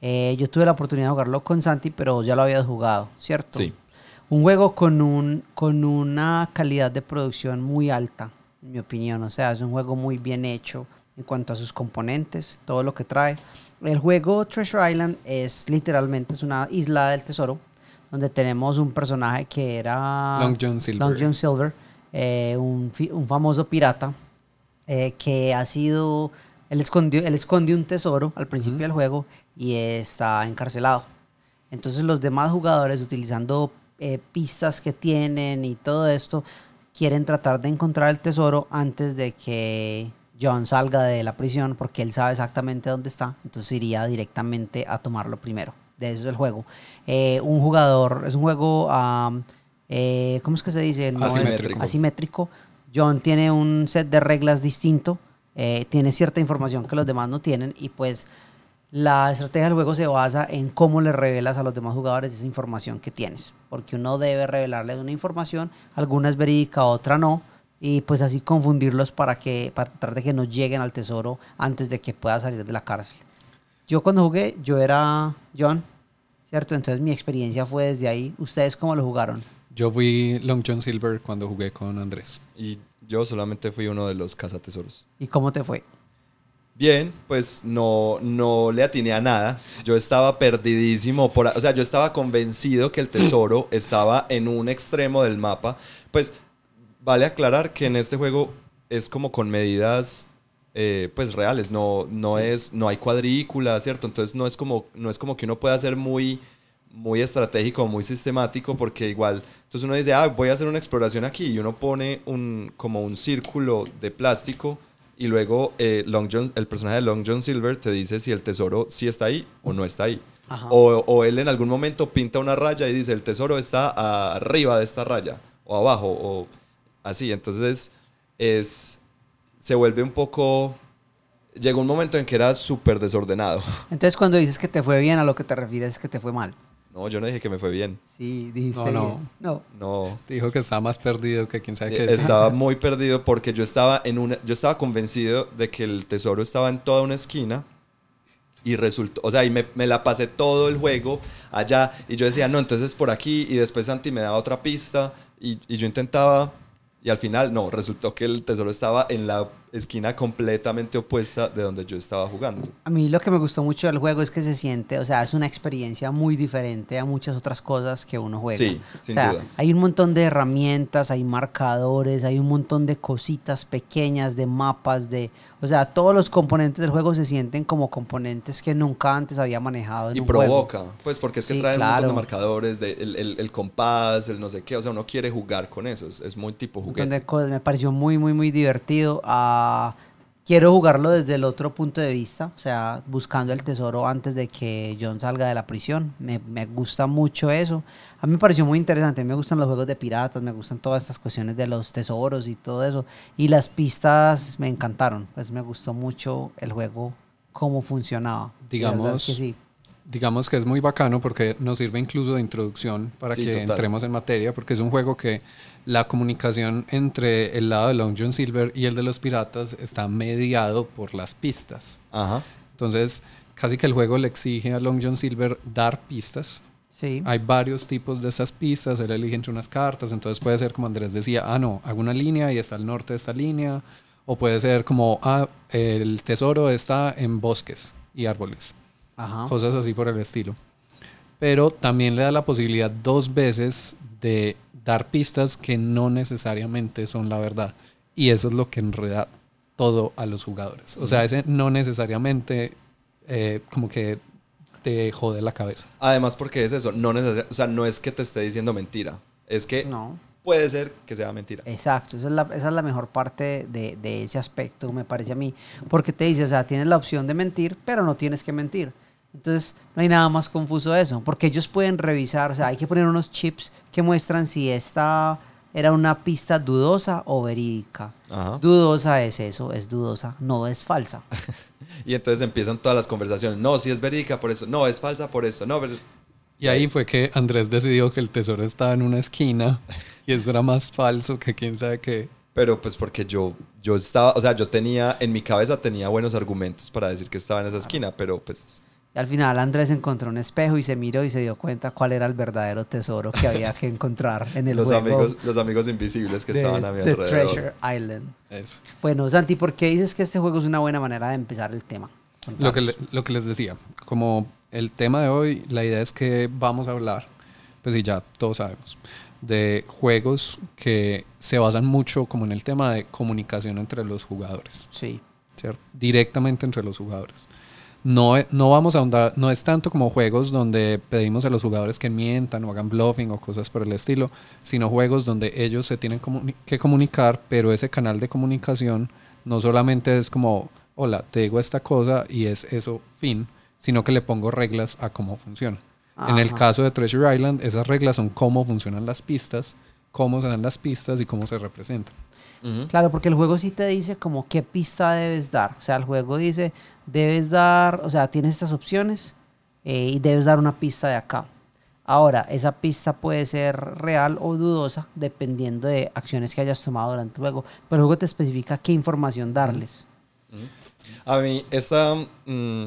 Eh, yo tuve la oportunidad de jugarlo con Santi, pero ya lo habías jugado, ¿cierto? Sí. Un juego con, un, con una calidad de producción muy alta, en mi opinión. O sea, es un juego muy bien hecho en cuanto a sus componentes, todo lo que trae. El juego Treasure Island es literalmente es una isla del tesoro, donde tenemos un personaje que era... Long John Silver. Long John Silver, eh, un, famoso pirata eh, que ha sido. Él escondió, él escondió un tesoro al principio del juego y está encarcelado. Entonces, los demás jugadores, utilizando eh, pistas que tienen y todo esto, quieren tratar de encontrar el tesoro antes de que John salga de la prisión porque él sabe exactamente dónde está. Entonces, iría directamente a tomarlo primero. De eso es el juego. Eh, un jugador, es un juego. am, eh, ¿Cómo es que se dice? No es- Asimétrico. asimétrico. John tiene un set de reglas distinto, eh, tiene cierta información que los demás no tienen y pues la estrategia del juego se basa en cómo le revelas a los demás jugadores esa información que tienes, porque uno debe revelarles una información, alguna es verídica, otra no, y pues así confundirlos para que para tratar de que no lleguen al tesoro antes de que pueda salir de la cárcel. Yo cuando jugué, yo era John, ¿cierto? Entonces mi experiencia fue desde ahí. ¿Ustedes cómo lo jugaron? Yo fui Long John Silver cuando jugué con Andrés. Y yo solamente fui uno de los cazatesoros. ¿Y cómo te fue? Bien, pues no, no le atiné a nada. Yo estaba perdidísimo. Por, o sea, yo estaba convencido que el tesoro estaba en un extremo del mapa. Pues vale aclarar que en este juego es como con medidas eh, pues reales. No, no, es, no hay cuadrícula, ¿cierto? Entonces no es como, no es como que uno pueda ser muy, muy estratégico, muy sistemático, porque igual, entonces uno dice, ah, voy a hacer una exploración aquí y uno pone un, como un círculo de plástico y luego eh, Long John, el personaje de Long John Silver te dice si el tesoro sí está ahí o no está ahí. O, o él en algún momento pinta una raya y dice, el tesoro está arriba de esta raya o abajo o así. Entonces es, se vuelve un poco... Llegó un momento en que era súper desordenado. [LAUGHS] Entonces, cuando dices que te fue bien, a lo que te refieres es que te fue mal. No, yo no dije que me fue bien. Sí, dijiste No, no. bien. No. No. Dijo que estaba más perdido que quién sabe qué. Eh, Estaba muy perdido porque yo estaba en una, yo estaba convencido de que el tesoro estaba en toda una esquina y resultó, o sea, y me, me la pasé todo el juego allá y yo decía, no, entonces por aquí y después Santi me daba otra pista y, y yo intentaba y al final no, resultó que el tesoro estaba en la esquina completamente opuesta de donde yo estaba jugando. A mí lo que me gustó mucho del juego es que se siente, o sea, es una experiencia muy diferente a muchas otras cosas que uno juega. Sí, sin o sea, duda. hay un montón de herramientas, hay marcadores, hay un montón de cositas pequeñas, de mapas, de, o sea, todos los componentes del juego se sienten como componentes que nunca antes había manejado en Y un juego. provoca, pues porque es que Sí, trae un montón claro. de marcadores, de, el, el- el compás, el no sé qué, o sea, uno quiere jugar con eso, es, es muy tipo un montón juguete. de cosas. Me pareció muy, muy, muy divertido. Ah, quiero jugarlo desde el otro punto de vista, o sea, buscando el tesoro antes de que John salga de la prisión. Me, me gusta mucho eso. A mí me pareció muy interesante. A mí me gustan los juegos de piratas, me gustan todas estas cuestiones de los tesoros y todo eso. Y las pistas me encantaron. Pues me gustó mucho el juego, cómo funcionaba. Digamos, que sí. Digamos que es muy bacano porque nos sirve incluso de introducción para Sí, que total. entremos en materia, porque es un juego que la comunicación entre el lado de Long John Silver y el de los piratas está mediado por las pistas. Ajá. Entonces, casi que el juego le exige a Long John Silver dar pistas. Sí. Hay varios tipos de esas pistas, él elige entre unas cartas, entonces puede ser como Andrés decía, ah, no, hago una línea y está al norte de esta línea, o puede ser como, ah, el tesoro está en bosques y árboles Ajá. cosas así por el estilo. Pero también le da la posibilidad dos veces de dar pistas que no necesariamente son la verdad. Y eso es lo que enreda todo a los jugadores. O sea, ese no necesariamente eh, como que te jode la cabeza. Además, porque es eso, no necesar- o sea, no es que te esté diciendo mentira, es que No. puede ser que sea mentira. Exacto, esa es la, esa es la mejor parte de, de ese aspecto, me parece a mí. Porque te dice, o sea, tienes la opción de mentir, pero no tienes que mentir. Entonces, no hay nada más confuso de eso, porque ellos pueden revisar, o sea, hay que poner unos chips que muestran si esta era una pista dudosa o verídica. Ajá. Dudosa es eso, es dudosa, no es falsa. [LAUGHS] Y entonces empiezan todas las conversaciones. No, si es verídica por eso. No, es falsa por eso. No, pero- Y ahí fue que Andrés decidió que el tesoro estaba en una esquina [LAUGHS] y eso era más falso que quién sabe qué. pero pues porque yo, yo estaba, o sea, yo tenía, en mi cabeza tenía buenos argumentos para decir que estaba en esa esquina, pero pues Y al final Andrés encontró un espejo y se miró y se dio cuenta cuál era el verdadero tesoro que había que [LAUGHS] encontrar en el los juego amigos, los amigos invisibles que de, estaban a mi de alrededor. Treasure Island. Eso. Bueno, Santi, ¿por qué dices que este juego es una buena manera de empezar el tema? Lo que, Contanos. le- lo que les decía, como el tema de hoy, la idea es que vamos a hablar, pues sí, ya todos sabemos, de juegos que se basan mucho como en el tema de comunicación entre los jugadores, Sí, ¿cierto? Directamente entre los jugadores. No, no vamos a ahondar, no es tanto como juegos donde pedimos a los jugadores que mientan o hagan bluffing o cosas por el estilo, sino juegos donde ellos se tienen comuni- que comunicar, pero ese canal de comunicación no solamente es como, hola, te digo esta cosa y es eso, fin, sino que le pongo reglas a cómo funciona. En el caso de Treasure Island, esas reglas son cómo funcionan las pistas, cómo se dan las pistas y cómo se representan. Claro, porque el juego sí te dice como qué pista debes dar. O sea, el juego dice, debes dar, o sea, tienes estas opciones eh, y debes dar una pista de acá. Ahora, esa pista puede ser real o dudosa dependiendo de acciones que hayas tomado durante el juego. Pero el juego te especifica qué información darles. A mí, esta, mm,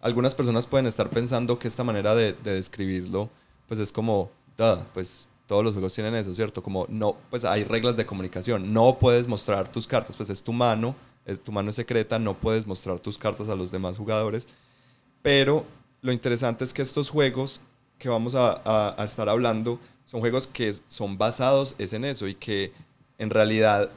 algunas personas pueden estar pensando que esta manera de, de describirlo, pues es como, "Duh, pues todos los juegos tienen eso, ¿cierto? Como no, pues hay reglas de comunicación. No puedes mostrar tus cartas, pues es tu mano, es tu mano es secreta, no puedes mostrar tus cartas a los demás jugadores. Pero lo interesante es que estos juegos que vamos a, a- a estar hablando son juegos que son basados es en eso y que en realidad,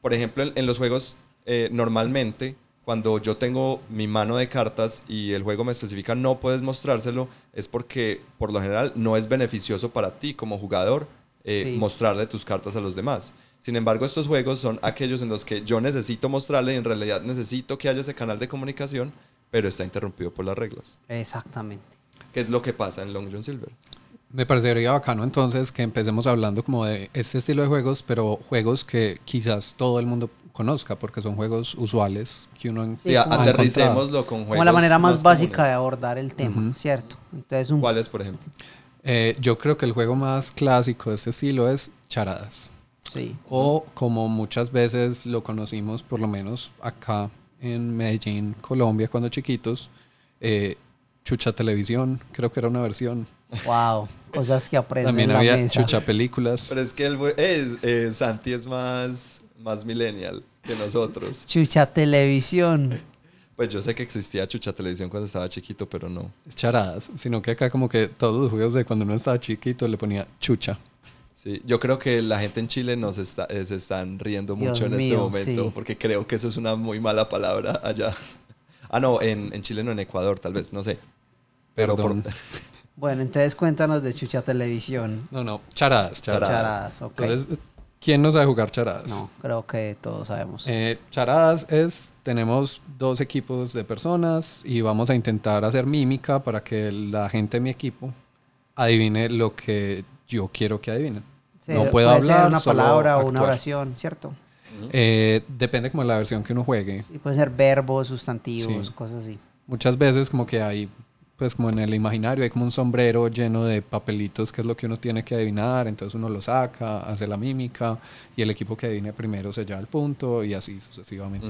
por ejemplo, en, en los juegos eh, normalmente, cuando yo tengo mi mano de cartas y el juego me especifica no puedes mostrárselo, es porque por lo general no es beneficioso para ti como jugador eh, Sí. mostrarle tus cartas a los demás. Sin embargo, estos juegos son aquellos en los que yo necesito mostrarle y en realidad necesito que haya ese canal de comunicación, pero está interrumpido por las reglas. Exactamente. ¿Qué es lo que pasa en Long John Silver? Me parecería bacano entonces que empecemos hablando como de este estilo de juegos, pero juegos que quizás todo el mundo conozca, porque son juegos usuales que uno en- Sí, como- aterricémoslo con juegos Como la manera más, básica de comunes. abordar el tema, ¿cierto? Entonces, un ¿Cuáles, por ejemplo? Eh, yo creo que el juego más clásico de este estilo es Charadas. sí. O como muchas veces lo conocimos, por lo menos acá en Medellín, Colombia, cuando chiquitos, eh, Chucha Televisión, creo que era una versión. Wow, cosas que aprenden También en la había mesa. Chucha Películas. Pero es que el, es, eh, Santi es más, más millennial que nosotros. Chucha Televisión. Pues yo sé que existía Chucha Televisión cuando estaba chiquito, pero no. Charadas, sino que acá como que todos los juegos de cuando uno estaba chiquito le ponía Chucha. Sí, yo creo que la gente en Chile nos está, eh, se están riendo Dios mucho en este momento, sí. porque creo que eso es una muy mala palabra allá. Ah, no, en, en Chile no, en Ecuador tal vez, no sé. Pero por-. [LAUGHS] Bueno, entonces cuéntanos de Chucha Televisión. No, no, Charadas, Charadas. Charadas, ok. Entonces, ¿quién no sabe jugar Charadas? No, creo que todos sabemos. Eh, charadas es, tenemos dos equipos de personas y vamos a intentar hacer mímica para que la gente de mi equipo adivine lo que yo quiero que adivinen. Sí, no puedo puede ser hablar, una solo palabra o una oración, ¿cierto? Eh, depende como de la versión que uno juegue. Y puede ser verbos, sustantivos, Sí. cosas así. Muchas veces como que hay, pues como en el imaginario, hay como un sombrero lleno de papelitos que es lo que uno tiene que adivinar, entonces uno lo saca, hace la mímica y el equipo que adivine primero se lleva el punto y así sucesivamente.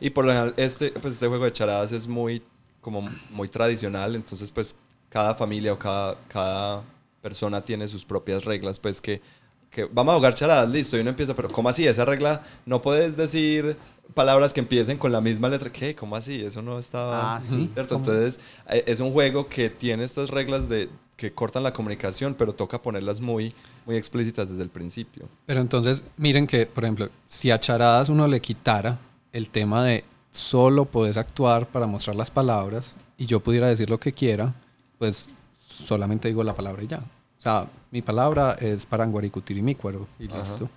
Y por lo general, este, pues este juego de charadas es muy, como muy tradicional, entonces pues cada familia o cada, cada persona tiene sus propias reglas, pues que, que vamos a jugar charadas, listo, y uno empieza, pero ¿cómo así? Esa regla, no puedes decir palabras que empiecen con la misma letra, ¿qué? ¿Cómo así? Eso no estaba... Ah, sí. ¿Cierto? ¿Cómo? Entonces eh, es un juego que tiene estas reglas de que cortan la comunicación, pero toca ponerlas muy, muy explícitas desde el principio. Pero entonces, miren que, por ejemplo, si a charadas uno le quitara el tema de solo puedes actuar para mostrar las palabras y yo pudiera decir lo que quiera, pues solamente digo la palabra y ya. O sea, mi palabra es paranguaricutirimícuaro y listo.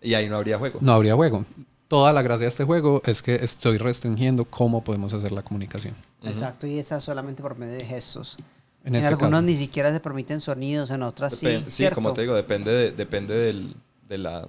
Y ahí no habría juego. No habría juego. Toda la gracia de este juego es que estoy restringiendo cómo podemos hacer la comunicación. Exacto, y esa solamente por medio de gestos. En, En, este algunos caso. ni siquiera se permiten sonidos, en otras Depen- sí. sí, ¿cierto? como te digo, depende de, depende del- de la,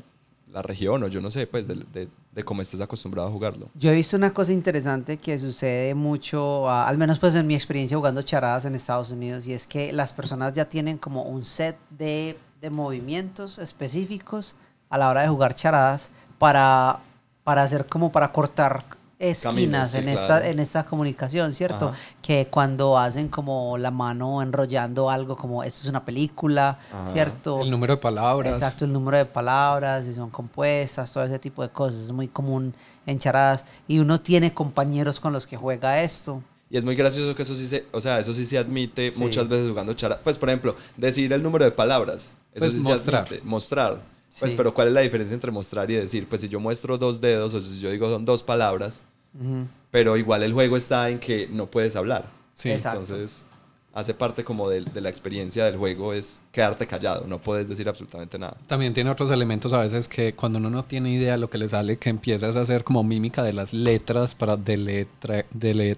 la región o yo no sé, pues de, de cómo estés acostumbrado a jugarlo. Yo he visto una cosa interesante que sucede mucho, al menos pues en mi experiencia jugando charadas en Estados Unidos, y es que las personas ya tienen como un set de, de movimientos específicos a la hora de jugar charadas para, para hacer como para cortar esquinas Caminos, sí, en, esta, en esta comunicación, ¿cierto? Ajá. Que cuando hacen como la mano enrollando algo como esto es una película, Ajá. ¿cierto? El número de palabras. Exacto, el número de palabras, si son compuestas, todo ese tipo de cosas. Es muy común en charadas. Y uno tiene compañeros con los que juega esto. Y es muy gracioso que eso sí se, o sea, eso sí se admite Sí. muchas veces jugando chara. Pues, por ejemplo, decir el número de palabras. Eso Pues sí mostrar. se admite. Mostrar. Pues, Sí. pero ¿cuál es la diferencia entre mostrar y decir? Pues si yo muestro dos dedos o si yo digo son dos palabras, Ujú. pero igual el juego está en que no puedes hablar. Sí. Exacto. Entonces, hace parte como de, de la experiencia del juego es quedarte callado, no puedes decir absolutamente nada. También tiene otros elementos a veces que cuando uno no tiene idea de lo que le sale, que empiezas a hacer como mímica de las letras para deletre- dele-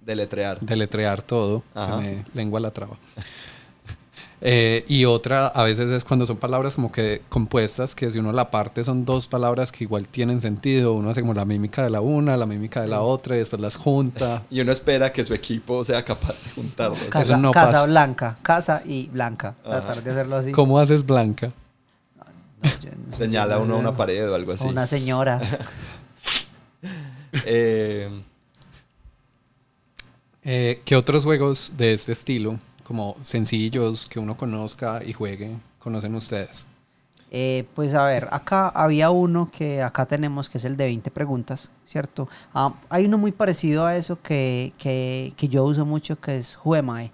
Deletrear. deletrear todo. Ajá. Se me lengua la traba. Eh, y otra a veces es cuando son palabras como que compuestas, que si uno la parte son dos palabras que igual tienen sentido. Uno hace como la mímica de la una, la mímica de la otra y después las junta. [LAUGHS] Y uno espera que su equipo sea capaz de juntarlos. Ca- Casa, no casa pasa. blanca, casa y blanca. Ajá. Tratar de hacerlo así. ¿Cómo haces blanca? No, yo no sé, Señala no uno a sé. una pared o algo así. Una señora. [LAUGHS] Eh, Eh, ¿Qué otros juegos de este estilo, como sencillos, que uno conozca y juegue, conocen ustedes? Eh, pues a ver, acá había uno que acá tenemos que es el de 20 preguntas, ¿cierto? Ah, hay uno muy parecido a eso que, que, que yo uso mucho que es I?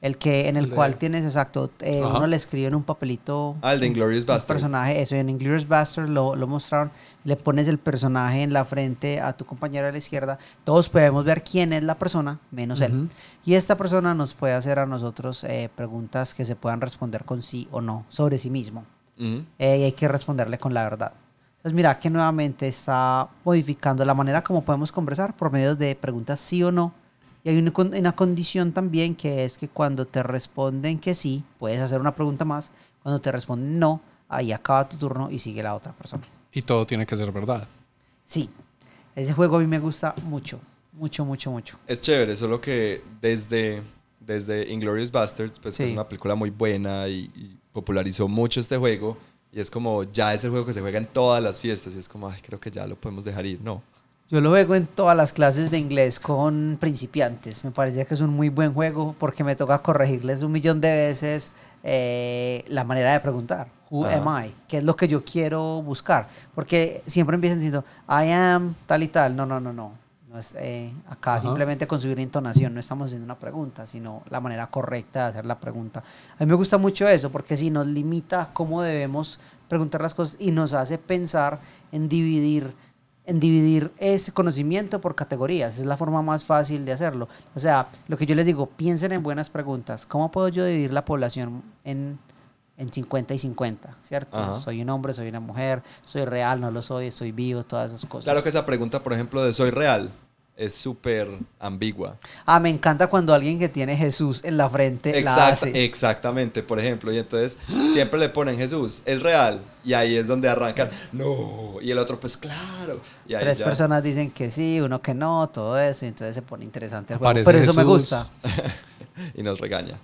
El que, en el El de- cual tienes, exacto, eh, uno le escribe en un papelito ah, el de Inglorious un Bastards. personaje, eso en Inglourious Bastard lo, lo mostraron, le pones el personaje en la frente a tu compañero a la izquierda, todos podemos ver quién es la persona, menos él. Ujú. Y esta persona nos puede hacer a nosotros eh, preguntas que se puedan responder con sí o no sobre sí mismo. Ujú. Eh, y hay que responderle con la verdad. Entonces mira que nuevamente está modificando la manera como podemos conversar por medio de preguntas sí o no. Y hay una, una condición también que es que cuando te responden que sí, puedes hacer una pregunta más. Cuando te responden no, ahí acaba tu turno y sigue la otra persona. Y todo tiene que ser verdad. Sí, ese juego a mí me gusta mucho, mucho, mucho, mucho. Es chévere, solo que desde, desde Inglorious Bastards, pues Sí. es una película muy buena y, y popularizó mucho este juego. Y es como, ya es el juego que se juega en todas las fiestas. Y es como, ay, creo que ya lo podemos dejar ir. No. Yo lo juego en todas las clases de inglés con principiantes. Me parece que es un muy buen juego porque me toca corregirles un millón de veces eh, la manera de preguntar. Who Ajá. am I? ¿Qué es lo que yo quiero buscar? Porque siempre empiezan diciendo, I am tal y tal. No, no, no, no. no es, eh, acá Ajá. simplemente con subir intonación no estamos haciendo una pregunta, sino la manera correcta de hacer la pregunta. A mí me gusta mucho eso porque si nos limita cómo debemos preguntar las cosas y nos hace pensar en dividir en dividir ese conocimiento por categorías. Es la forma más fácil de hacerlo. O sea, lo que yo les digo, piensen en buenas preguntas. ¿Cómo puedo yo dividir la población en, en 50 y 50? ¿Cierto? Ajá. Soy un hombre, soy una mujer, soy real, no lo soy, estoy vivo, todas esas cosas. Claro que esa pregunta, por ejemplo, de soy real, es súper ambigua. Ah, me encanta cuando alguien que tiene Jesús en la frente la Exacta- hace. exactamente, por ejemplo. Y entonces siempre le ponen Jesús, es real. Y ahí es donde arrancan, no. Y el otro, pues claro. Y ahí Tres ya- personas dicen que sí, uno que no, todo eso. Y entonces se pone interesante el juego. Aparece Pero eso me gusta. [LAUGHS] y nos regaña.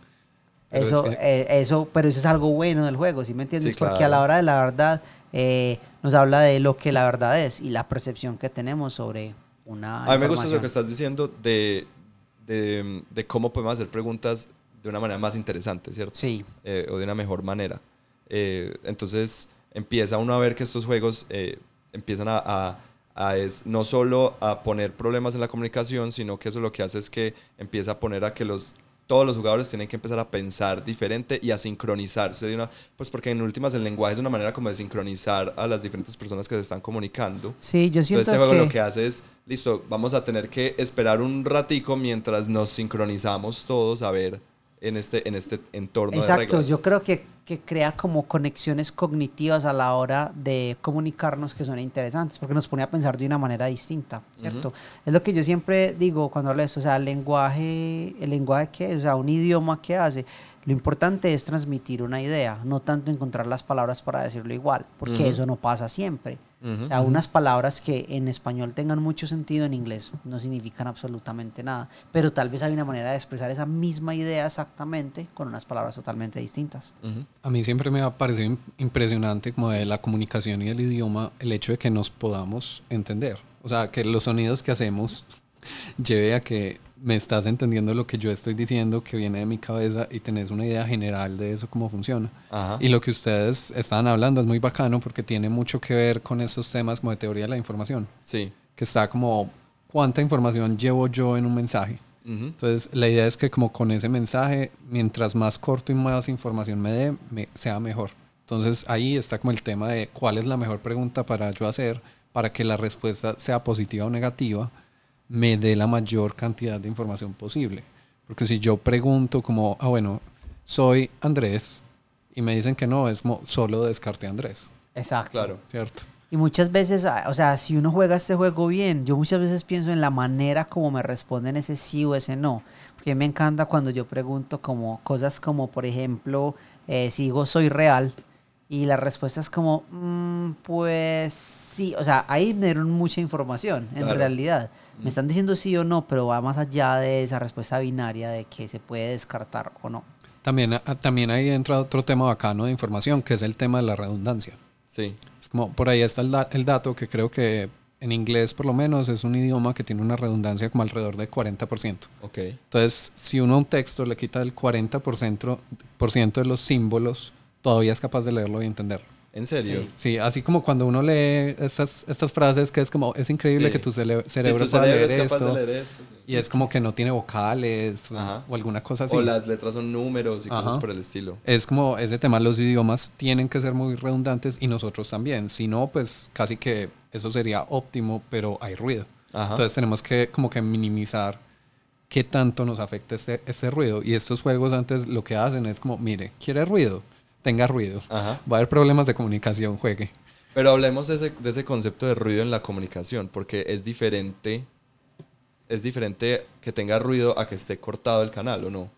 Pero Eso, es que- eh, eso, pero eso es algo bueno del juego, ¿sí me entiendes? Sí, Porque a la hora de la verdad eh, nos habla de lo que la verdad es y la percepción que tenemos sobre una. A mí me gusta eso que estás diciendo de, de, de cómo podemos hacer preguntas de una manera más interesante, ¿cierto? Sí, Eh, o de una mejor manera. Eh, entonces empieza uno a ver que estos juegos eh, empiezan a, a- a es, no solo a poner problemas en la comunicación, sino que eso lo que hace es que empieza a poner a que los, todos los jugadores tienen que empezar a pensar diferente y a sincronizarse de una, pues porque en últimas el lenguaje es una manera como de sincronizar a las diferentes personas que se están comunicando. Sí, yo siento Entonces este juego que... lo que hace es, listo, vamos a tener que esperar un ratico mientras nos sincronizamos todos a ver en este, en este entorno de Exacto, reglas. yo creo que, que crea como conexiones cognitivas a la hora de comunicarnos que son interesantes, porque nos pone a pensar de una manera distinta, ¿cierto? Es lo que yo siempre digo cuando hablo de eso, o sea, el lenguaje, el lenguaje que, o sea, un idioma que hace, lo importante es transmitir una idea, no tanto encontrar las palabras para decirlo igual, porque eso no pasa siempre. O sea, unas palabras que en español tengan mucho sentido en inglés no significan absolutamente nada, pero tal vez hay una manera de expresar esa misma idea exactamente con unas palabras totalmente distintas. A mí siempre me ha parecido im- impresionante como de la comunicación y el idioma, el hecho de que nos podamos entender. O sea, que los sonidos que hacemos lleve a que me estás entendiendo lo que yo estoy diciendo, que viene de mi cabeza y tenés una idea general de eso, cómo funciona. Ajá. Y lo que ustedes estaban hablando es muy bacano porque tiene mucho que ver con esos temas como de teoría de la información, Sí. que está como cuánta información llevo yo en un mensaje. Ujú. Entonces, la idea es que como con ese mensaje, mientras más corto y más información me dé, me- sea mejor. Entonces, ahí está como el tema de cuál es la mejor pregunta para yo hacer para que la respuesta sea positiva o negativa, me dé la mayor cantidad de información posible. Porque si yo pregunto como, ah, bueno, soy Andrés, y me dicen que no, es solo descarte a Andrés, Exacto. Claro. ¿cierto? Y muchas veces, ah, o sea, si uno juega este juego bien, yo muchas veces pienso en la manera como me responden ese sí o ese no. Porque me encanta cuando yo pregunto como cosas como, por ejemplo, eh, si digo soy real y la respuesta es como, "Mm, pues sí. O sea, ahí me dieron mucha información, en Claro. realidad. Me están diciendo sí o no, pero va más allá de esa respuesta binaria de que se puede descartar o no. También, ah, también ahí entra otro tema bacano de información, que es el tema de la redundancia. Sí. Es como por ahí está el, da- el dato que creo que en inglés por lo menos es un idioma que tiene una redundancia como alrededor del 40%. Ok. Entonces, si uno a un texto le quita el 40% por ciento de los símbolos, todavía es capaz de leerlo y entenderlo. ¿En serio? Sí. Sí, así como cuando uno lee estas, estas frases que es como, es increíble Sí. que tu Sí, cerebro tu pueda cerebro leer es capaz esto. de leer esto. sí. Y es como que no tiene vocales o, alguna cosa así. O las letras son números y cosas por el estilo. Es como ese tema, los idiomas tienen que ser muy redundantes y nosotros también. Si no, pues casi que eso sería óptimo, pero hay ruido. Ajá. Entonces tenemos que como que minimizar qué tanto nos afecta este, este ruido. Y estos juegos antes lo que hacen es como, mire, ¿quiere ruido? Tenga ruido. Ajá. Va a haber problemas de comunicación, juegue. Pero hablemos de ese, de ese concepto de ruido en la comunicación, porque es diferente. Es diferente que tenga ruido a que esté cortado el canal, ¿o no?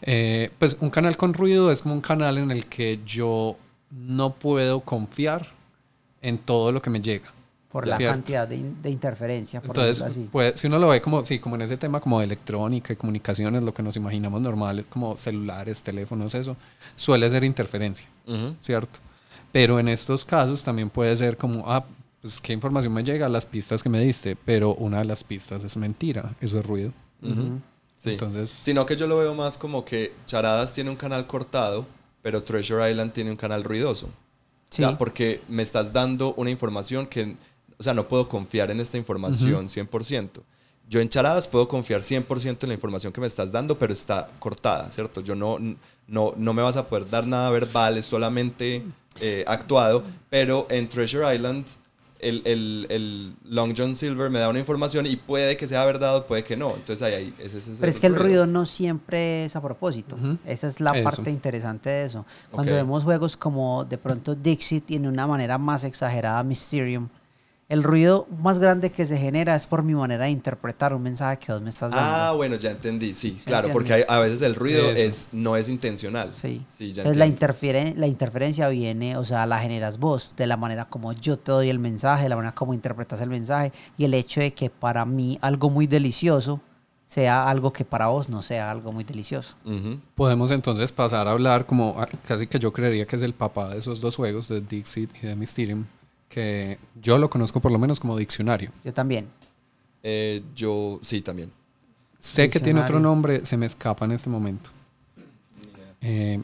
Eh, pues un canal con ruido es como un canal en el que yo no puedo confiar en todo lo que me llega. Por la ¿Cierto? cantidad de, in- de interferencia, por Entonces, así. puede- si uno lo ve como, sí, como en ese tema como de electrónica y comunicaciones, lo que nos imaginamos normal, como celulares, teléfonos, eso, suele ser interferencia, Ujú. ¿cierto? Pero en estos casos también puede ser como, ah, pues qué información me llega, las pistas que me diste, pero una de las pistas es mentira, eso es ruido. Ujú. Sí. Entonces, Sino que yo lo veo más como que Charadas tiene un canal cortado, pero Treasure Island tiene un canal ruidoso. Sí. Ya, porque me estás dando una información que, o sea, no puedo confiar en esta información 100%. Yo en Charadas puedo confiar 100% en la información que me estás dando, pero está cortada, ¿cierto? Yo no, no, no me vas a poder dar nada verbal, es solamente eh, actuado, pero en Treasure Island el, el, el Long John Silver me da una información y puede que sea verdad o puede que no. Entonces ahí, ahí ese, ese es Pero es que el ruido no siempre es a propósito. Ujú. Esa es la Eso. parte interesante de eso. Cuando Ok. vemos juegos como de pronto Dixit y en una manera más exagerada Mysterium, el ruido más grande que se genera es por mi manera de interpretar un mensaje que vos me estás dando. Ah, bueno, ya entendí, sí, ¿Sí claro, porque hay- a veces el ruido Eso. es, no es intencional. Sí. sí ya Entonces la, interfiere- la interferencia viene, o sea, la generas vos, de la manera como yo te doy el mensaje, de la manera como interpretas el mensaje y el hecho de que para mí algo muy delicioso sea algo que para vos no sea algo muy delicioso. Ujú. podemos entonces pasar a hablar como ah, casi que yo creería que es el papá de esos dos juegos, de Dixit y de Mysterium, que yo lo conozco por lo menos como diccionario. Yo también. Eh, yo, sí, también. Sé que tiene otro nombre, se me escapa en este momento. Eh,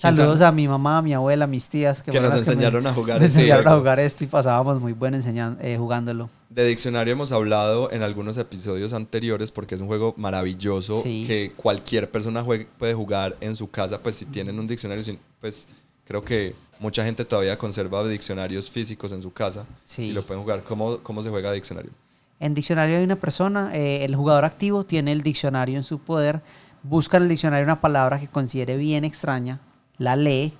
¿Quién Saludos sabe? a mi mamá, a mi abuela, a mis tías. Que fueron nos me- enseñaron a [LAUGHS] jugar Me enseñaron a juego. jugar esto y pasábamos muy bueno enseñan, eh, jugándolo. De diccionario hemos hablado en algunos episodios anteriores porque es un juego maravilloso Sí. que cualquier persona juegue- puede jugar en su casa, pues si tienen un diccionario, pues creo que mucha gente todavía conserva diccionarios físicos en su casa Sí. y lo pueden jugar. ¿Cómo, cómo se juega diccionario? En diccionario hay una persona, eh, el jugador activo tiene el diccionario en su poder, busca en el diccionario una palabra que considere bien extraña, la lee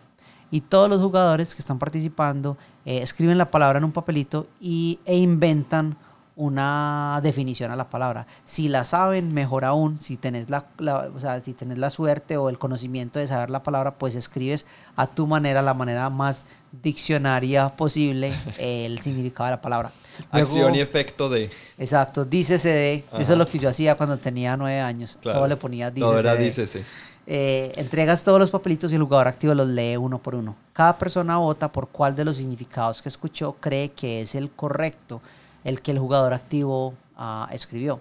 y todos los jugadores que están participando eh, escriben la palabra en un papelito y, e inventan una definición a la palabra. Si la saben, mejor aún. Si tenés la, la- o sea, si tenés la suerte o el conocimiento de saber la palabra, pues escribes a tu manera, la manera más diccionaria posible, [LAUGHS] el significado de la palabra. Luego- Acción y efecto de... Exacto, dice CD. Eso es lo que yo hacía cuando tenía nueve años. Claro. Todo le ponía dice Todo era dícese. Eh, entregas todos los papelitos y el jugador activo los lee uno por uno. Cada persona vota por cuál de los significados que escuchó cree que es el correcto, el que el jugador activo ah, escribió.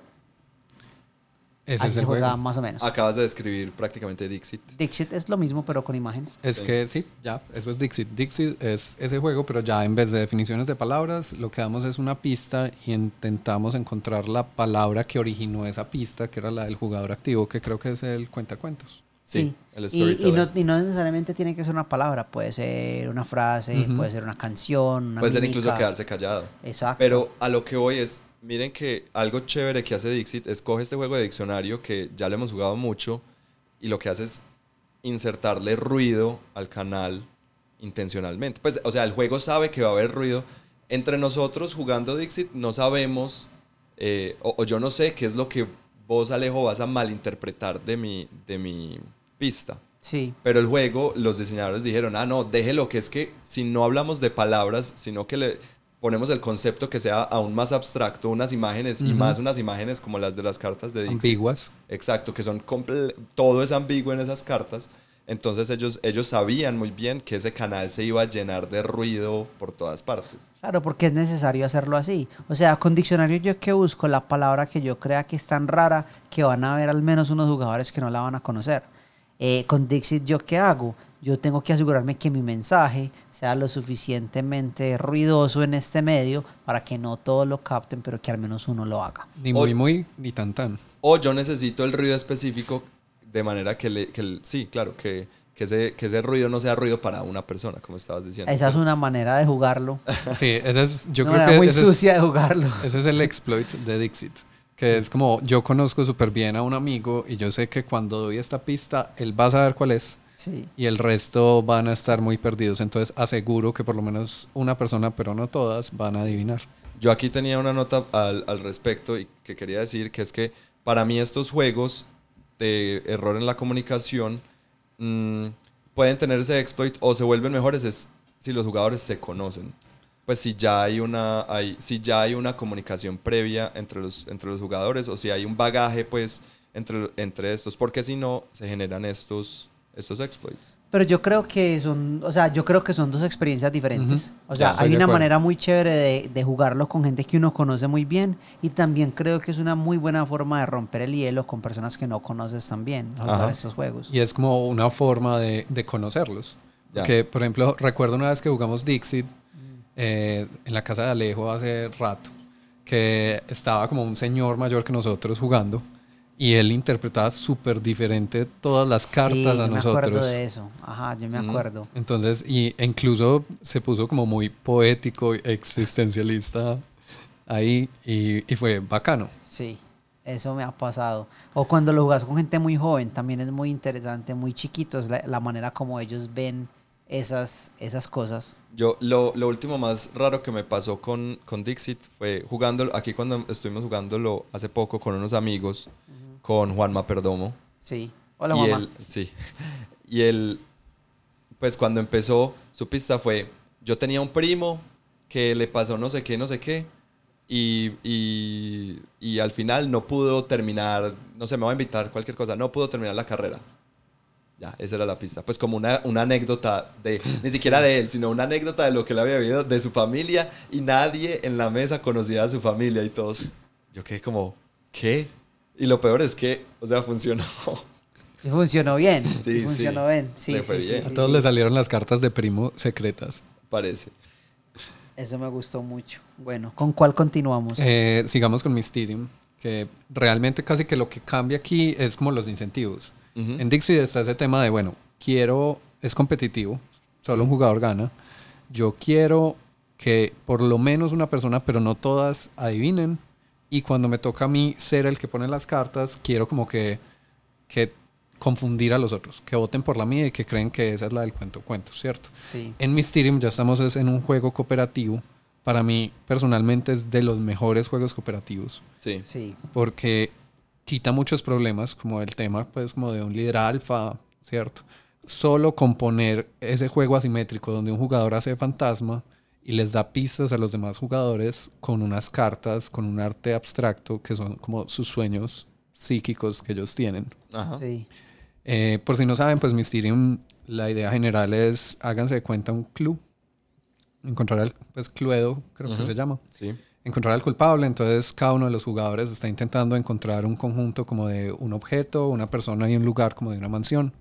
Ese es se el juega juego. más o menos. Acabas de describir prácticamente Dixit. Dixit es lo mismo, pero con imágenes. Es Sí. que sí, ya, eso es Dixit. Dixit es ese juego, pero ya en vez de definiciones de palabras, lo que damos es una pista y intentamos encontrar la palabra que originó esa pista, que era la del jugador activo, que creo que es el cuentacuentos. Sí, el Y- y, no, y no necesariamente tiene que ser una palabra, puede ser una frase, Ujú. puede ser una canción, una Puede ser mímica. incluso quedarse callado. Exacto. Pero a lo que voy es, miren que algo chévere que hace Dixit es coge este juego de diccionario que ya le hemos jugado mucho y lo que hace es insertarle ruido al canal intencionalmente. Pues, o sea, el juego sabe que va a haber ruido. Entre nosotros jugando Dixit no sabemos, eh, o, o yo no sé qué es lo que vos, Alejo, vas a malinterpretar de mi, de mi pista. Sí. Pero el juego, los diseñadores dijeron, ah, no, déjelo, que es que si no hablamos de palabras, sino que le ponemos el concepto que sea aún más abstracto, unas imágenes y Ujú. más unas imágenes como las de las cartas de Dixit. Ambiguas. Exacto, que son todo es ambiguo en esas cartas. Entonces ellos, ellos sabían muy bien que ese canal se iba a llenar de ruido por todas partes. Claro, porque es necesario hacerlo así. O sea, con diccionario yo que busco la palabra que yo crea que es tan rara que van a haber al menos unos jugadores que no la van a conocer. Eh, con Dixit yo qué hago? Yo tengo que asegurarme que mi mensaje sea lo suficientemente ruidoso en este medio para que no todos lo capten, pero que al menos uno lo haga. Ni muy, muy, ni tan, tan. O yo necesito el ruido específico de manera que, le, que el- sí, claro, que, que, ese, que ese ruido no sea ruido para una persona, como estabas diciendo. Esa es una manera de jugarlo. Sí, ese es, yo una creo que muy ese es- sucia de jugarlo. Ese es el exploit de Dixit. Que es como, yo conozco súper bien a un amigo y yo sé que cuando doy esta pista, él va a saber cuál es Sí. y el resto van a estar muy perdidos. Entonces aseguro que por lo menos una persona, pero no todas, van a adivinar. Yo aquí tenía una nota al, al respecto y que quería decir que es que para mí estos juegos de error en la comunicación mm, pueden tener ese exploit o se vuelven mejores es si los jugadores se conocen. Pues si ya hay una, hay, si ya hay una comunicación previa entre los, entre los jugadores o si hay un bagaje pues entre, entre estos, porque si no se generan estos, estos exploits. Pero yo creo que son, o sea, yo creo que son dos experiencias diferentes. Ujú. O sea, estoy hay una acuerdo. manera muy chévere de, de jugarlo con gente que uno conoce muy bien y también creo que es una muy buena forma de romper el hielo con personas que no conoces tan bien a estos juegos. Y es como una forma de, de conocerlos. Ya. Que, por ejemplo, recuerdo una vez que jugamos Dixit eh, en la casa de Alejo hace rato, que estaba como un señor mayor que nosotros jugando y él interpretaba súper diferente todas las cartas sí, a yo me acuerdo nosotros. de eso. Ajá, yo me acuerdo. Entonces, y incluso se puso como muy poético, existencialista ahí y, y fue bacano. Sí, eso me ha pasado. O cuando lo jugas con gente muy joven, también es muy interesante, muy chiquitos, la, la manera como ellos ven esas, esas cosas. Yo, lo, lo último más raro que me pasó con, con Dixit fue jugando, aquí cuando estuvimos jugándolo hace poco con unos amigos, con Juanma Perdomo. Sí. Hola, él, sí. Y él, pues cuando empezó, su pista fue, yo tenía un primo que le pasó no sé qué, no sé qué, y, y, y al final no pudo terminar, no sé, me va a invitar cualquier cosa, no pudo terminar la carrera. Ya, esa era la pista. Pues como una, una anécdota de, ni siquiera de él, sino una anécdota de lo que él había vivido, de su familia, y nadie en la mesa conocía a su familia y todos. Yo quedé como, ¿qué? Y lo peor es que, o sea, funcionó. Y funcionó bien. Sí, y funcionó sí. bien. Sí, Le fue sí, sí, bien. sí, A todos sí. les salieron las cartas de primo secretas. Parece. Eso me gustó mucho. Bueno, ¿con cuál continuamos? Eh, sigamos con Mysterium, que realmente casi que lo que cambia aquí es como los incentivos. Ujú. En Dixie está ese tema de, bueno, quiero, es competitivo, solo un jugador gana. Yo quiero que por lo menos una persona, pero no todas, adivinen. Y cuando me toca a mí ser el que pone las cartas, quiero como que, que confundir a los otros, que voten por la mía y que creen que esa es la del cuento cuento, ¿cierto? Sí. En Mysterium ya estamos es en un juego cooperativo. Para mí, personalmente, es de los mejores juegos cooperativos Sí. Sí. porque quita muchos problemas, como el tema, pues, como de un líder alfa, ¿cierto? Solo componer ese juego asimétrico donde un jugador hace fantasma y les da pistas a los demás jugadores con unas cartas, con un arte abstracto, que son como sus sueños psíquicos que ellos tienen. Ajá. Sí. Eh, por si no saben, pues Mysterium, la idea general es, háganse de cuenta un club, encontrar al, pues Cluedo, creo que se llama, Sí. Encontrar al culpable, entonces cada uno de los jugadores está intentando encontrar un conjunto como de un objeto, una persona y un lugar como de una mansión.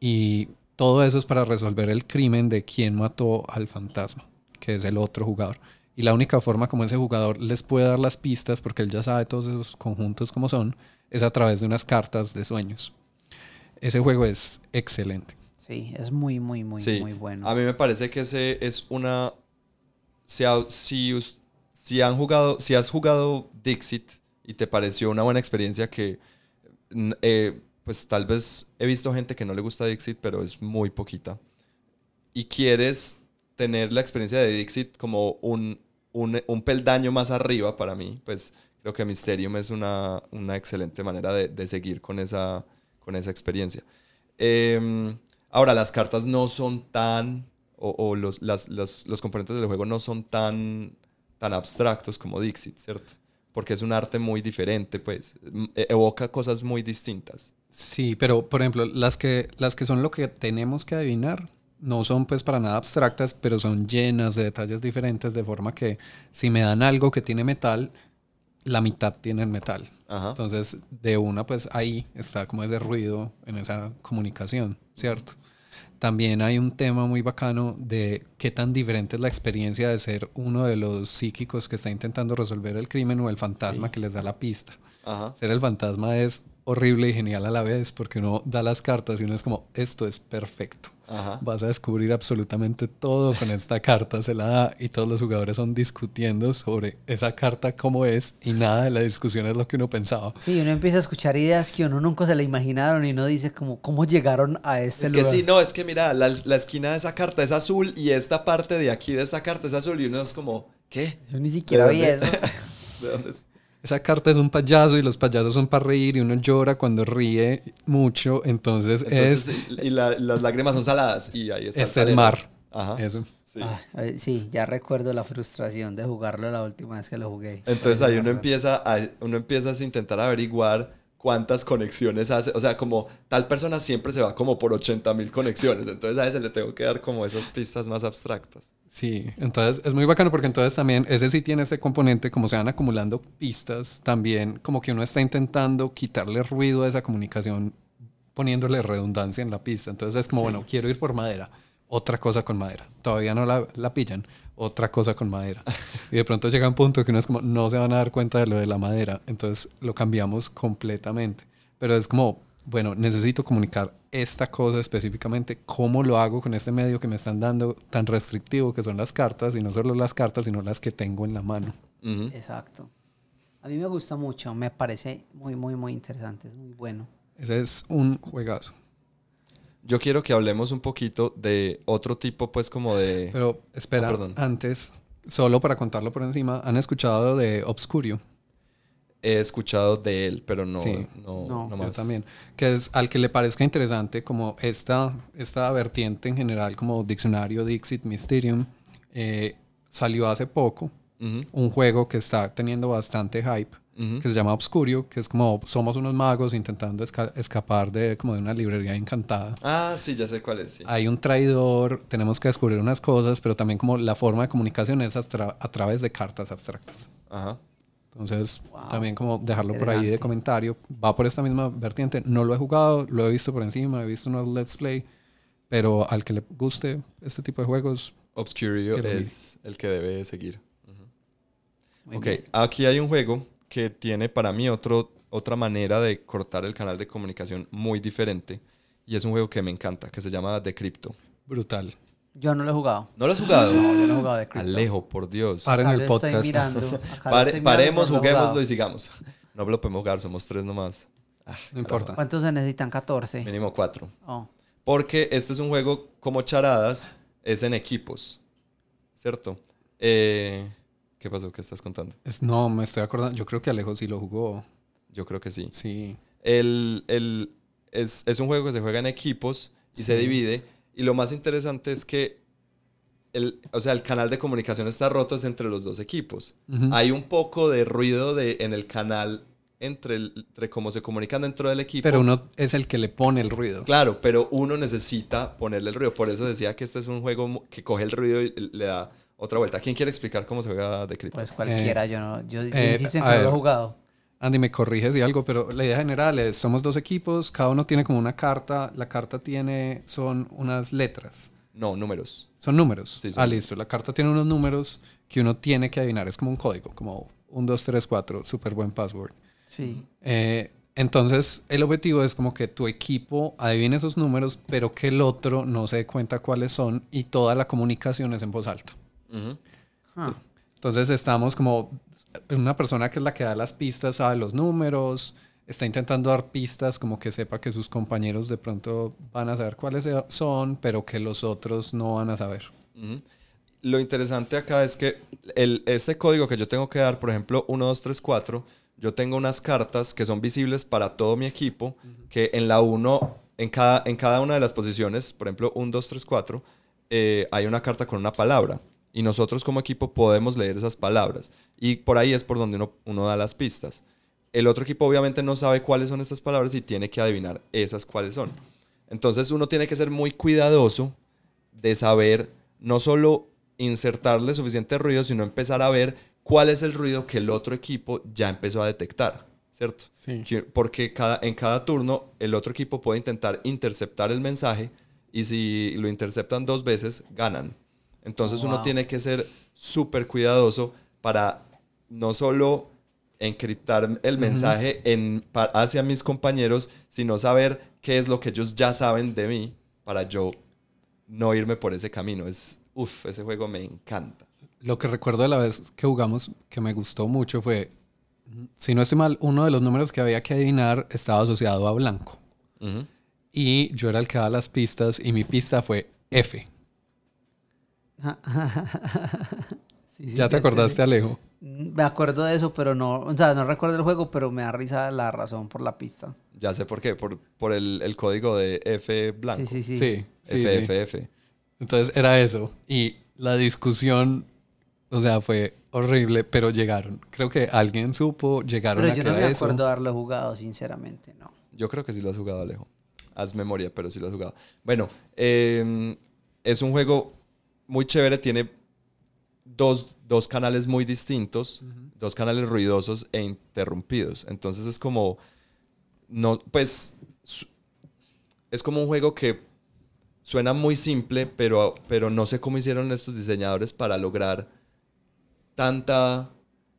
Y todo eso es para resolver el crimen de quién mató al fantasma, que es el otro jugador. Y la única forma como ese jugador les puede dar las pistas, porque él ya sabe todos esos conjuntos como son, es a través de unas cartas de sueños. Ese juego es excelente. Sí, es muy, muy, muy, Sí. muy bueno. A mí me parece que ese es una. Si, si, si han jugado, si has jugado Dixit y te pareció una buena experiencia que, eh, pues tal vez he visto gente que no le gusta Dixit, pero es muy poquita. Y quieres tener la experiencia de Dixit como un, un, un peldaño más arriba para mí, pues creo que Mysterium es una, una excelente manera de, de seguir con esa, con esa experiencia. Em, ahora, las cartas no son tan, o, o los, las- los, los componentes del juego no son tan, tan abstractos como Dixit, ¿cierto? Porque es un arte muy diferente, pues, e- evoca cosas muy distintas. Sí, pero por ejemplo, las que, las que son lo que tenemos que adivinar no son pues para nada abstractas, pero son llenas de detalles diferentes, de forma que si me dan algo que tiene metal, la mitad tiene metal. Ajá. Entonces, de una, pues ahí está como ese ruido en esa comunicación, ¿cierto? También hay un tema muy bacano de qué tan diferente es la experiencia de ser uno de los psíquicos que está intentando resolver el crimen o el fantasma que les da la pista. Ajá. Ser el fantasma es horrible y genial a la vez porque uno da las cartas y uno es como, esto es perfecto. Ajá. Vas a descubrir absolutamente todo con esta carta, se la da y todos los jugadores son discutiendo sobre esa carta cómo es y nada de la discusión es lo que uno pensaba. Sí, uno empieza a escuchar ideas que uno nunca se le imaginaron y uno dice como, ¿cómo llegaron a este Es que lugar? sí, no, es que mira, la, la esquina de esa carta es azul y esta parte de aquí de esta carta es azul y uno es como, ¿qué? Yo ni siquiera vi ¿De eso. [LAUGHS] ¿De dónde es? Esa carta es un payaso y los payasos son para reír y uno llora cuando ríe mucho, entonces, Entonces, es, y la- las lágrimas son saladas y ahí está. es el mar. Ajá. Eso. sí. Ah, sí, ya recuerdo la frustración de jugarlo la última vez que lo jugué. Entonces ahí uno empieza a, uno empieza a intentar averiguar cuántas conexiones hace. O sea, como tal persona siempre se va como por 80 mil conexiones. Entonces a ese le tengo que dar como esas pistas más abstractas. Sí, entonces es muy bacano porque entonces también ese sí tiene ese componente, como se van acumulando pistas, también como que uno está intentando quitarle ruido a esa comunicación poniéndole redundancia en la pista. Entonces es como, bueno, quiero ir por madera, otra cosa con madera. Todavía no la, la pillan, otra cosa con madera. [LAUGHS] Y de pronto llega un punto que uno es como, no se van a dar cuenta de lo de la madera. Entonces lo cambiamos completamente. Pero es como, bueno, necesito comunicar esta cosa específicamente. ¿Cómo lo hago con este medio que me están dando tan restrictivo que son las cartas? Y no solo las cartas, sino las que tengo en la mano. Exacto. A mí me gusta mucho, me parece muy, muy, muy interesante, es muy bueno. Ese es un juegazo. Yo quiero que hablemos un poquito de otro tipo, pues como de... Pero espera, perdón. antes, solo para contarlo por encima, ¿han escuchado de Obscurio? He escuchado de él, pero no, Sí. no, No. no Yo más. también. Que es al que le parezca interesante, como esta, esta vertiente en general, como Diccionario Dixit Mysterium, eh, salió hace poco Ujú, un juego que está teniendo bastante hype, ujú. que se llama Obscurio, que es como somos unos magos intentando esca- escapar de como de una librería encantada. Ah, sí, ya sé cuál es. sí. Hay un traidor, tenemos que descubrir unas cosas, pero también como la forma de comunicación es a, tra- a través de cartas abstractas. Ajá. Entonces, Wow. también como dejarlo por ahí de comentario. Va por esta misma vertiente. No lo he jugado, lo he visto por encima, he visto unos Let's Play. Pero al que le guste este tipo de juegos, Obscurio es el que debe seguir. Muy ok, bien. aquí hay un juego que tiene para mí otro, otra manera de cortar el canal de comunicación muy diferente. Y es un juego que me encanta, que se llama The Crypto. brutal. Yo no lo he jugado. ¿No lo has jugado? [LAUGHS] No, yo no he jugado de Crypto. Alejo, por Dios. Paren el podcast. Estoy mirando. acá lo Pare- estoy mirando, paremos, no juguémoslo y sigamos. No lo podemos jugar, somos tres nomás. Ah, No importa. ¿Cuántos se necesitan? 14. Mínimo cuatro. Oh. Porque este es un juego como charadas, es en equipos. ¿Cierto? Eh, ¿Qué pasó? ¿Qué estás contando? Es- no, me estoy acordando. Yo creo que Alejo sí lo jugó. Yo creo que sí. Sí. El, el- es, es un juego que se juega en equipos y se divide. Y lo más interesante es que el, o sea, el canal de comunicación está roto es entre los dos equipos. Hay un poco de ruido de, en el canal entre, el- entre cómo se comunican dentro del equipo. Pero uno es el que le pone el ruido. Claro, pero uno necesita ponerle el ruido. Por eso decía que este es un juego que coge el ruido y le da otra vuelta. ¿Quién quiere explicar cómo se juega de Crypto? Pues cualquiera, yo no. Yo, yo eh, insisto en a que no lo he jugado. Andy, me corriges y algo, pero la idea general es, somos dos equipos, cada uno tiene como una carta, la carta tiene, son unas letras, no, números. son números. Sí, son ah, números. listo, la carta tiene unos números que uno tiene que adivinar, es como un código, como 1, 2, 3, 4, súper buen password. Sí. Eh, entonces, el objetivo es como que tu equipo adivine esos números, pero que el otro no se dé cuenta cuáles son y toda la comunicación es en voz alta. Ah. Entonces estamos como una persona que es la que da las pistas, sabe los números, está intentando dar pistas como que sepa que sus compañeros de pronto van a saber cuáles son, pero que los otros no van a saber. Lo interesante acá es que el, este código que yo tengo que dar, por ejemplo, 1, 2, 3, 4, yo tengo unas cartas que son visibles para todo mi equipo, que en la 1, en cada, en cada una de las posiciones, por ejemplo, 1, 2, 3, 4, eh, hay una carta con una palabra. Y nosotros como equipo podemos leer esas palabras. Y por ahí es por donde uno, uno da las pistas. El otro equipo obviamente no sabe cuáles son estas palabras y tiene que adivinar esas cuáles son. Entonces uno tiene que ser muy cuidadoso de saber no solo insertarle suficiente ruido, sino empezar a ver cuál es el ruido que el otro equipo ya empezó a detectar, ¿cierto? Sí. Que- Porque cada, en cada turno el otro equipo puede intentar interceptar el mensaje y si lo interceptan dos veces, ganan. Entonces Oh, uno wow. tiene que ser súper cuidadoso para no solo encriptar el mensaje en, hacia mis compañeros, sino saber qué es lo que ellos ya saben de mí para yo no irme por ese camino. Es, uf, ese juego me encanta. Lo que recuerdo de la vez que jugamos que me gustó mucho fue, si no estoy mal, uno de los números que había que adivinar estaba asociado a blanco. Y yo era el que daba las pistas y mi pista fue F. [LAUGHS] Sí, sí, ¿Ya te acordaste, Alejo? Me acuerdo de eso, pero no, o sea, no recuerdo el juego, pero me da risa la razón por la pista. Ya sé por qué, por, por el, el código de F blanco. Sí, sí, sí. Sí, sí, sí. FFF. Entonces era eso. Y la discusión, o sea, fue horrible, pero llegaron. Creo que alguien supo, llegaron Pero a yo no me era eso. acuerdo haberlo jugado, sinceramente, no. Yo creo que sí lo has jugado, Alejo. Haz memoria, pero sí lo has jugado. Bueno, eh, es un juego muy chévere. Tiene dos, dos canales muy distintos, dos canales ruidosos e interrumpidos. Entonces es como, no, pues, es como un juego que suena muy simple, pero, pero no sé cómo hicieron estos diseñadores para lograr tanta,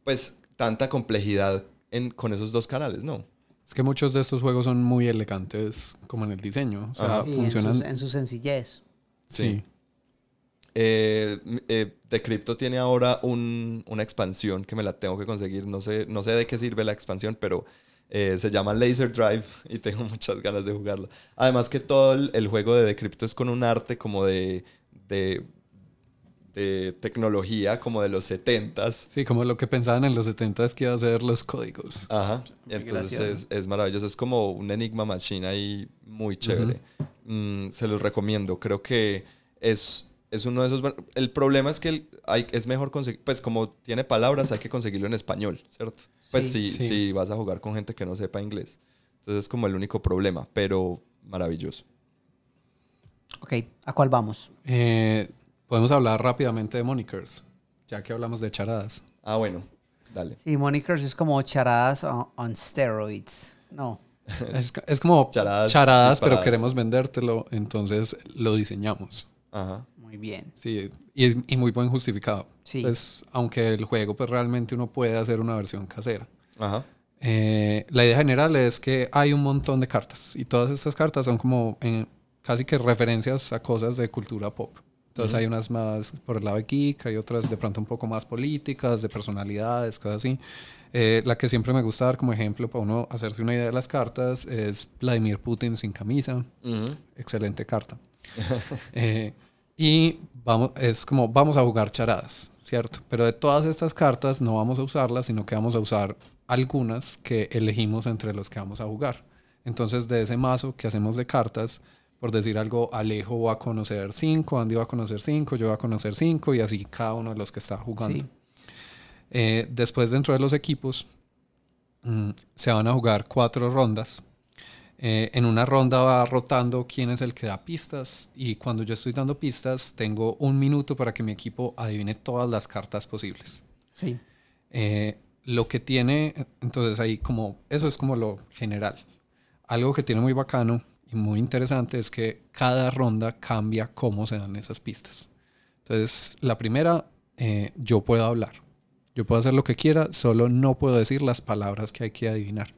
pues, tanta complejidad en, con esos dos canales, ¿no? Es que muchos de estos juegos son muy elegantes como en el diseño. O sea, Ajá. Sí, en, funcionan... su, en su sencillez. sí. Eh, eh, The Crypto tiene ahora un- una expansión que me la tengo que conseguir. No sé, no sé de qué sirve la expansión, pero eh, se llama Laser Drive [LAUGHS] y tengo muchas ganas de jugarla. Además que todo el, el juego de The Crypto es con un arte como de, de, de tecnología, como de los 70s. Sí, como lo que pensaban en los 70 es que iba a ser los códigos. Ajá. Y entonces es, es maravilloso. Es como un Enigma Machine ahí muy chévere. Mm, se los recomiendo. Creo que es, es uno de esos. El problema es que el- hay, es mejor conseguir. Pues como tiene palabras, hay que conseguirlo en español, ¿cierto? Pues Sí. si, Sí. si vas a jugar con gente que no sepa inglés. Entonces es como el único problema, pero maravilloso. Ok, ¿a cuál vamos? Eh, podemos hablar rápidamente de monikers, ya que hablamos de charadas. Ah, bueno. Dale. Sí, Monikers es como charadas on, on steroids. No. [LAUGHS] Es, es como Charadas charadas, pero queremos vendértelo, entonces lo diseñamos. Ajá. Muy bien. Sí, y, y muy buen justificado. Sí. Pues, aunque el juego, pues realmente uno puede hacer una versión casera. Ajá. Eh, la idea general es que hay un montón de cartas y todas estas cartas son como eh, casi que referencias a cosas de cultura pop. Entonces hay unas más por el lado de geek, hay otras de pronto un poco más políticas, de personalidades, cosas así. Eh, la que siempre me gusta dar como ejemplo para uno hacerse una idea de las cartas es Vladimir Putin sin camisa. Ujú. Excelente carta. [LAUGHS] Eh, y vamos, es como vamos a jugar charadas, ¿cierto? Pero de todas estas cartas no vamos a usarlas, sino que vamos a usar algunas que elegimos entre los que vamos a jugar. Entonces, de ese mazo que hacemos de cartas, por decir algo, Alejo va a conocer cinco, Andy va a conocer cinco, yo va a conocer cinco, y así cada uno de los que está jugando. Sí. Eh, después, dentro de los equipos, mm, se van a jugar cuatro rondas. Eh, en una ronda va rotando quién es el que da pistas y cuando yo estoy dando pistas tengo un minuto para que mi equipo adivine todas las cartas posibles. Sí. Eh, lo que tiene, entonces ahí como, eso es como lo general. Algo que tiene muy bacano y muy interesante es que cada ronda cambia cómo se dan esas pistas. Entonces, la primera, eh, yo puedo hablar. Yo puedo hacer lo que quiera, solo no puedo decir las palabras que hay que adivinar.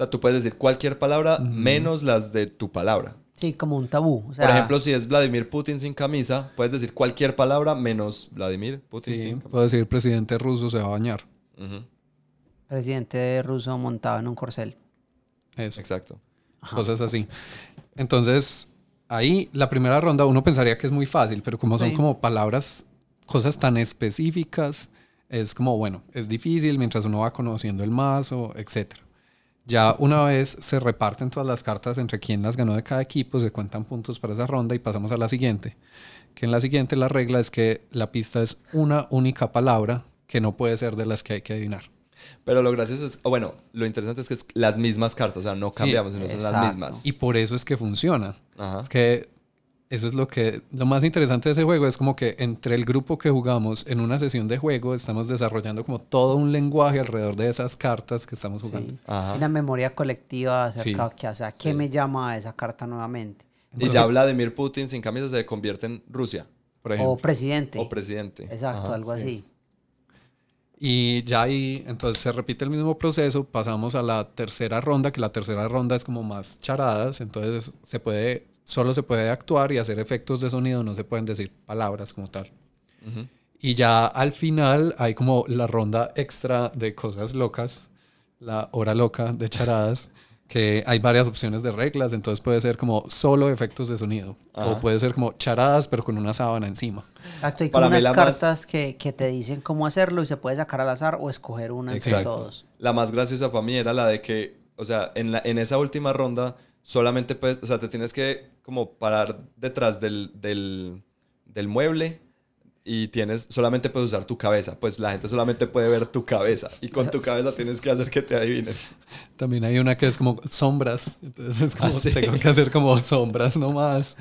O sea, tú puedes decir cualquier palabra menos las de tu palabra. Sí, como un tabú. O sea, Por ejemplo, si es Vladimir Putin sin camisa, puedes decir cualquier palabra menos Vladimir Putin Sí, sin camisa. puedo decir presidente ruso se va a bañar. Presidente ruso montado en un corcel. Eso. Exacto. cosas así. Entonces, ahí la primera ronda uno pensaría que es muy fácil, pero como son Sí. como palabras, cosas tan específicas, es como, bueno, es difícil mientras uno va conociendo el mazo, etc. Ya una vez se reparten todas las cartas entre quien las ganó de cada equipo, se cuentan puntos para esa ronda y pasamos a la siguiente. Que en la siguiente la regla es que la pista es una única palabra que no puede ser de las que hay que adivinar. Pero lo gracioso es, o bueno, lo interesante es que es las mismas cartas, o sea, no cambiamos, sino son las mismas. Y por eso es que funciona. Ajá. Es que eso es lo que lo más interesante de ese juego es como que entre el grupo que jugamos en una sesión de juego estamos desarrollando como todo un lenguaje alrededor de esas cartas que estamos jugando. Sí. Una memoria colectiva acerca Sí. que, o sea, ¿qué me llama a esa carta nuevamente? y ya Vladimir Putin sin camisa se convierte en Rusia Por O ejemplo. presidente. o presidente. Exacto, Ajá, algo sí. así. Y ya ahí entonces se repite el mismo proceso, pasamos a la tercera ronda, que la tercera ronda es como más charadas, entonces se puede solo se puede actuar y hacer efectos de sonido, no se pueden decir palabras como tal. Ujú. Y ya al final hay como la ronda extra de cosas locas, la hora loca de charadas, [LAUGHS] que hay varias opciones de reglas, entonces puede ser como solo efectos de sonido, o puede ser como charadas pero con una sábana encima. Exacto, hay como unas más- cartas que, que te dicen cómo hacerlo y se puede sacar al azar o escoger una entre Exacto. todos. La más graciosa para mí era la de que, o sea, en, la, en esa última ronda solamente puedes, o sea, te tienes que como parar detrás del, del, del mueble y tienes, solamente puedes usar tu cabeza. Pues la gente solamente puede ver tu cabeza y con tu cabeza tienes que hacer que te adivinen. También hay una que es como sombras, entonces es como Ah, sí. tengo que hacer como sombras nomás.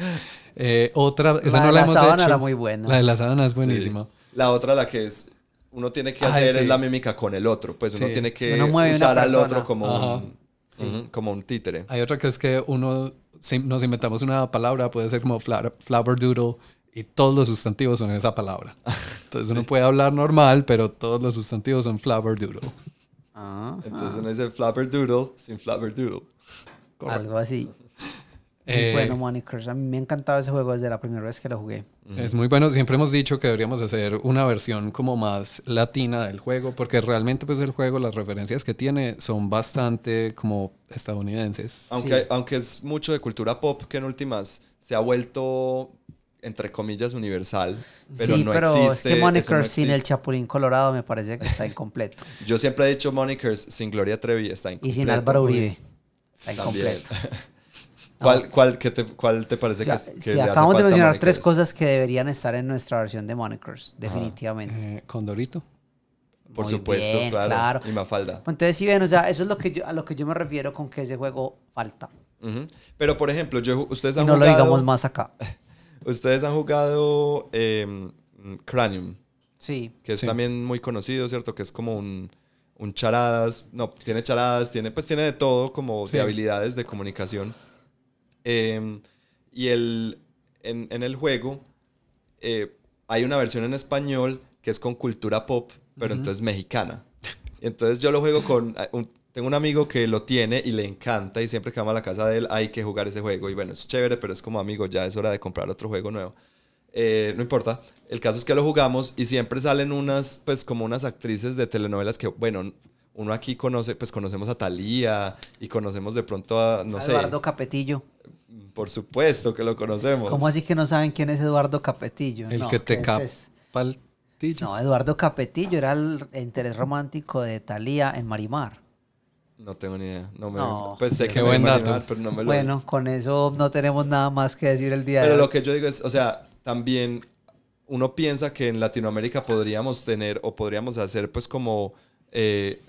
Eh, otra, esa La no de la, la hemos sábana hecho. era muy buena. La de la sábana es Sí. buenísima. La otra, la que es, uno tiene que Ay, hacer sí. es la mímica con el otro. Pues uno Sí. tiene que usar al otro como un, ujú, como un títere. Hay otra que es que uno nos inventamos una palabra, puede ser como fla- flabberdoodle y todos los sustantivos son esa palabra. Entonces uno puede hablar normal, pero todos los sustantivos son flabberdoodle. Ah, Entonces uno dice flabberdoodle sin flabberdoodle. algo así. Muy Eh, bueno, Monikers. A mí me ha encantado ese juego desde la primera vez que lo jugué. Es muy bueno. Siempre hemos dicho que deberíamos hacer una versión como más latina del juego, porque realmente pues el juego, las referencias que tiene son bastante como estadounidenses. Aunque, Sí. aunque es mucho de cultura pop que en últimas se ha vuelto, entre comillas, universal, pero sí, no pero existe. es que Monikers no sin el. Chapulín Colorado me parece que está incompleto. [LAUGHS] Yo siempre he dicho Monikers sin Gloria Trevi está y incompleto. sin Álvaro Uribe. Está incompleto. [LAUGHS] ¿Cuál, cuál, qué te, ¿Cuál te parece Ya, que, que sí, acabamos de mencionar Monikers? tres cosas que deberían estar en nuestra versión de Monikers, definitivamente. Eh, Condorito. Por Muy supuesto, bien, claro. claro. Y Mafalda. Entonces, si ven, o sea, eso es lo que yo, a lo que yo me refiero con que ese juego falta. Pero, por ejemplo, yo, ustedes Y han no lo jugado... digamos más acá. [LAUGHS] Ustedes han jugado eh, Cranium. Sí. que es Sí. también muy conocido, ¿cierto? Que es como un, un charadas, no, tiene charadas, tiene, pues tiene de todo como Sí. de habilidades de comunicación. Eh, y el, en, en el juego eh, hay una versión en español que es con cultura pop, pero entonces mexicana. [LAUGHS] Entonces yo lo juego con... un- tengo un amigo que lo tiene y le encanta y siempre que vamos a la casa de él hay que jugar ese juego. Y bueno, es chévere, pero es como amigo, ya es hora de comprar otro juego nuevo. Eh, no importa. El caso es que lo jugamos y siempre salen unas, pues como unas actrices de telenovelas que, bueno, uno aquí conoce, pues conocemos a Thalía y conocemos de pronto a, no sé, Eduardo Capetillo. por supuesto que lo conocemos. ¿Cómo así que no saben quién es Eduardo Capetillo? El No, que te ¿qué es capa el tillo. No, Eduardo Capetillo era el interés romántico de Talía en Marimar. No tengo ni idea. No me, No, pues sé qué que me buen voy a dato. imaginar, pero no me lo Bueno, con eso no tenemos nada más que decir el día Pero de hoy. lo que yo digo es, o sea, también uno piensa que en Latinoamérica podríamos tener o podríamos hacer pues como, eh,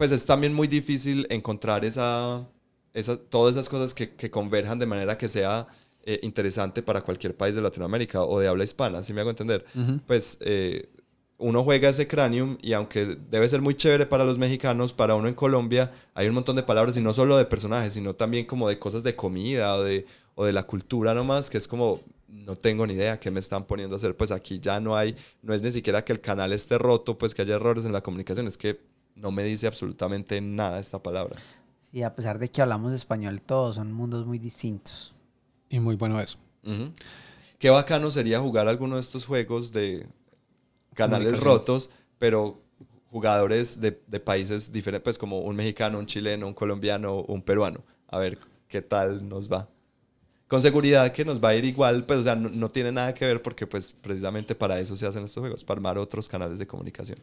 pues es también muy difícil encontrar esa, esa, todas esas cosas que, que converjan de manera que sea eh, interesante para cualquier país de Latinoamérica o de habla hispana, si me hago entender. Ujú. Pues eh, uno juega ese cranium y aunque debe ser muy chévere para los mexicanos, para uno en Colombia hay un montón de palabras y no solo de personajes, sino también como de cosas de comida o de, o de la cultura nomás, que es como, no tengo ni idea qué me están poniendo a hacer. Pues aquí ya no hay, no es ni siquiera que el canal esté roto, pues que haya errores en la comunicación, es que no me dice absolutamente nada esta palabra. Sí, a pesar de que hablamos español todos, son mundos muy distintos. Y muy bueno eso. Qué bacano sería jugar alguno de estos juegos de canales rotos, pero jugadores de, de países diferentes, pues como un mexicano, un chileno, un colombiano, un peruano. A ver qué tal nos va. Con seguridad que nos va a ir igual, pues o sea, no, no tiene nada que ver porque pues precisamente para eso se hacen estos juegos, para armar otros canales de comunicación.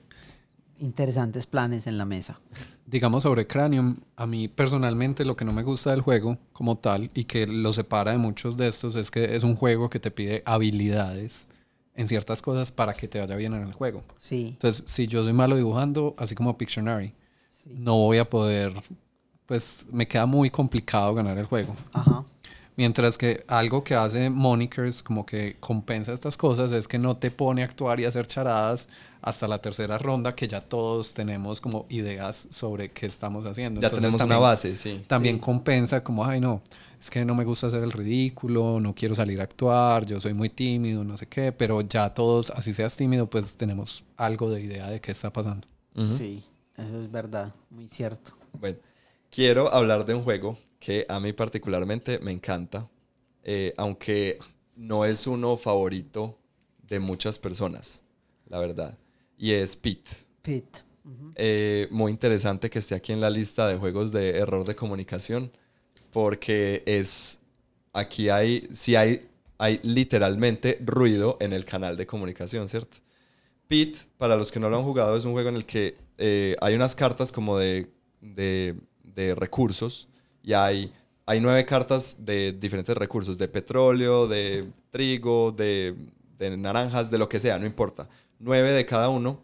Interesantes planes en la mesa. Digamos sobre Cranium, a mí personalmente lo que no me gusta del juego como tal y que lo separa de muchos de estos es que es un juego que te pide habilidades en ciertas cosas para que te vaya bien en el juego. Sí, Entonces, si yo soy malo dibujando, así como Pictionary, sí. no voy a poder, pues me queda muy complicado ganar el juego. Ajá. Mientras que algo que hace Monikers como que compensa estas cosas es que no te pone a actuar y a hacer charadas hasta la tercera ronda que ya todos tenemos como ideas sobre qué estamos haciendo. Ya Entonces, tenemos también- una base, sí. También compensa como, ay no, es que no me gusta hacer el ridículo, no quiero salir a actuar, yo soy muy tímido, no sé qué, pero ya todos, así seas tímido, pues tenemos algo de idea de qué está pasando. Ujú. Sí, eso es verdad, muy cierto. Bueno, quiero hablar de un juego que a mí particularmente me encanta, eh, aunque no es uno favorito de muchas personas, la verdad, y es Pit. Pete. Ujú. Eh, muy interesante que esté aquí en la lista de juegos de error de comunicación, porque es, aquí hay, sí hay, hay literalmente ruido en el canal de comunicación, ¿cierto? Pit, para los que no lo han jugado, es un juego en el que eh, hay unas cartas como de, de, de recursos y hay, hay nueve cartas de diferentes recursos, de petróleo, de trigo, de, de naranjas, de lo que sea, no importa. Nueve de cada uno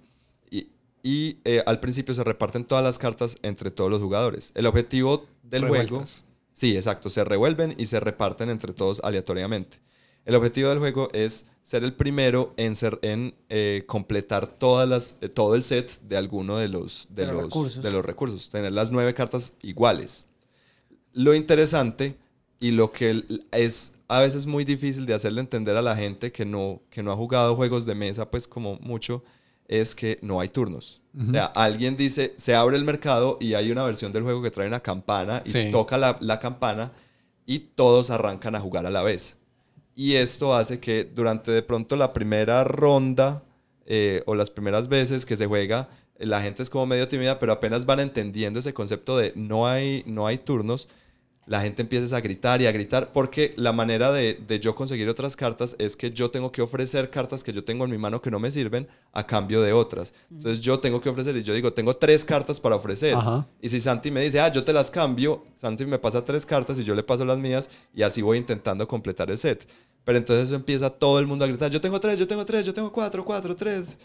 y, y, eh, al principio se reparten todas las cartas entre todos los jugadores. El objetivo del juego... Revueltas. Sí, exacto. Se revuelven y se reparten entre todos aleatoriamente. El objetivo del juego es ser el primero en, ser, en eh, completar todas las, eh, todo el set de alguno de los, de, De los los, recursos. de los recursos. Tener las nueve cartas iguales. Lo interesante y lo que es a veces muy difícil de hacerle entender a la gente que no, que no ha jugado juegos de mesa, pues como mucho, es que no hay turnos. O sea, alguien dice, se abre el mercado y hay una versión del juego que trae una campana y Sí. toca la, la campana y todos arrancan a jugar a la vez. Y esto hace que durante de pronto la primera ronda eh, o las primeras veces que se juega, la gente es como medio tímida, pero apenas van entendiendo ese concepto de no hay, no hay turnos, la gente empieza a gritar y a gritar, porque la manera de, de yo conseguir otras cartas es que yo tengo que ofrecer cartas que yo tengo en mi mano que no me sirven a cambio de otras. Entonces yo tengo que ofrecer y yo digo, tengo tres cartas para ofrecer. Ajá. Y si Santi me dice, ah, yo te las cambio, Santi me pasa tres cartas y yo le paso las mías y así voy intentando completar el set. Pero entonces eso empieza todo el mundo a gritar, yo tengo tres, yo tengo tres, yo tengo cuatro, cuatro, tres.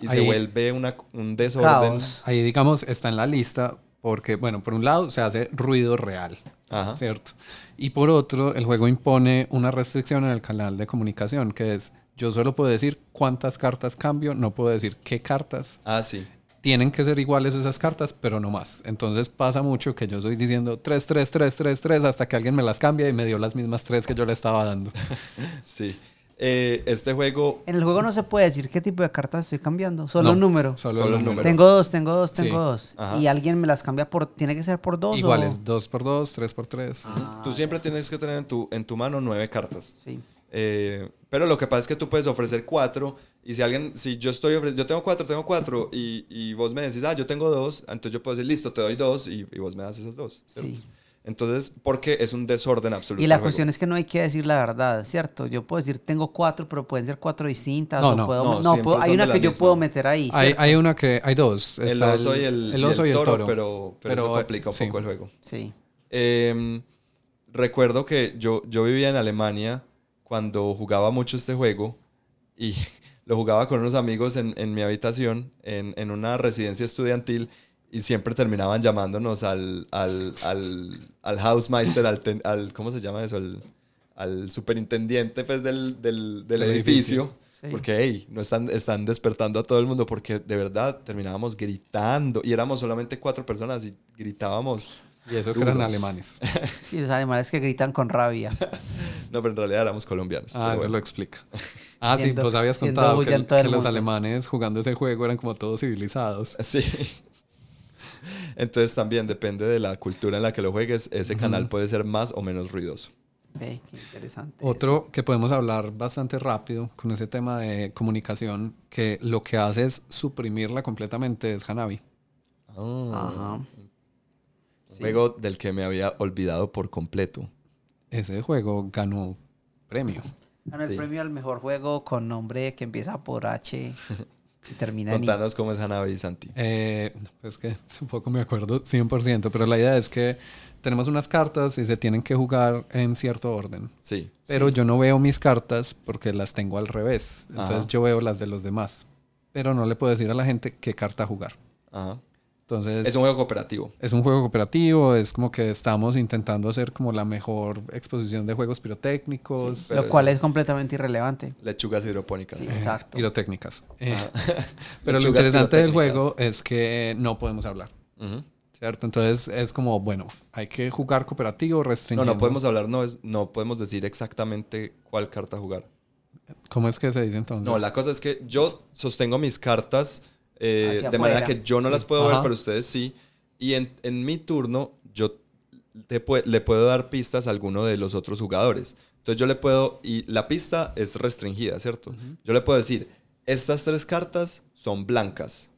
Y se vuelve una, un desorden. Caos. Ahí, digamos, está en la lista porque, bueno, por un lado se hace ruido real, Ajá. ¿cierto? Y por otro, el juego impone una restricción en el canal de comunicación, que es yo solo puedo decir cuántas cartas cambio, no puedo decir qué cartas. Ah, sí. Tienen que ser iguales esas cartas, pero no más. Entonces pasa mucho que yo estoy diciendo 3, 3, 3, 3, 3 hasta que alguien me las cambia y me dio las mismas 3 que yo le estaba dando. [LAUGHS] Sí. Eh, este juego. En el juego no se puede decir qué tipo de cartas estoy cambiando, solo No, un número. Solo, Solo el número. Tengo dos, tengo dos, tengo Sí. dos. Ajá. Y alguien me las cambia por. ¿Tiene que ser por dos? o- Iguales, 2 por 2, 3 por 3. Ah, Tú siempre tienes que tener en tu, en tu mano nueve cartas. Sí. Eh, pero lo que pasa es que tú puedes ofrecer cuatro. Y si alguien, si yo estoy ofre- yo tengo cuatro, tengo cuatro, y, y vos me decís, ah, yo tengo dos, entonces yo puedo decir, listo, te doy dos, y, y vos me das esas dos. Sí. Entonces, porque es un desorden absoluto. Y la cuestión es que no hay que decir la verdad, ¿cierto? Yo puedo decir tengo cuatro, pero pueden ser cuatro distintas. No, no. puedo- No, no, puedo- hay una que yo misma. puedo meter ahí. Hay, hay una que, hay dos. El Está oso y el, y oso el y el toro, toro. pero, pero, Pero, eso complica un sí. poco el juego. Sí. Eh, recuerdo que yo, yo vivía en Alemania cuando jugaba mucho este juego y [LAUGHS] lo jugaba con unos amigos en, en mi habitación, en, en una residencia estudiantil, y siempre terminaban llamándonos al, al, al, al Hausmeister, al, ten- al- ¿cómo se llama eso? Al, al superintendiente pues, del, del, edificio. edificio. Sí. Porque, hey, no están, están despertando a todo el mundo porque de verdad terminábamos gritando y éramos solamente cuatro personas y gritábamos. Y eso que eran alemanes. [LAUGHS] Sí, los animales que gritan con rabia. No, pero en realidad éramos colombianos. Ah, eso lo explica. Ah, sí, pues habías contado que, que los alemanes jugando ese juego eran como todos civilizados. Sí. Entonces también depende de la cultura en la que lo juegues, ese canal puede ser más o menos ruidoso. Ve, qué interesante. Otro que podemos hablar bastante rápido con ese tema de comunicación, que lo que hace es suprimirla completamente, es Hanabi. Ajá. Un juego del que me había olvidado por completo. Ese juego ganó premio. Ganó el Sí. premio al mejor juego con nombre que empieza por H [LAUGHS] y termina en. Contanos cómo es Hanabi y Santi. Eh, pues que [LAUGHS] tampoco me acuerdo 100%, pero la idea es que tenemos unas cartas y se tienen que jugar en cierto orden. Sí. Pero yo no veo mis cartas porque las tengo al revés. Entonces Ajá. yo veo las de los demás. Pero no le puedo decir a la gente qué carta jugar. Ajá. Entonces Es un juego cooperativo. es un juego cooperativo, es como que estamos intentando hacer como la mejor exposición de juegos pirotécnicos, pero Lo cual es completamente irrelevante. Lechugas hidropónicas. Sí. eh, exacto. pirotécnicas. Eh, pero lo interesante del juego es que no podemos hablar. Ujú. ¿Cierto? Entonces es como, bueno, hay que jugar cooperativo, No, restringiendo. no podemos hablar, no, es, no podemos decir exactamente cuál carta jugar. ¿Cómo es que se dice entonces? No, la cosa es que yo sostengo mis cartas eh, de manera que yo no Sí. las puedo ver, pero ustedes sí. Y en, en mi turno, yo te pue- le puedo dar pistas a alguno de los otros jugadores. Entonces yo le puedo, y la pista es restringida, ¿cierto? Yo le puedo decir, estas tres cartas son blancas.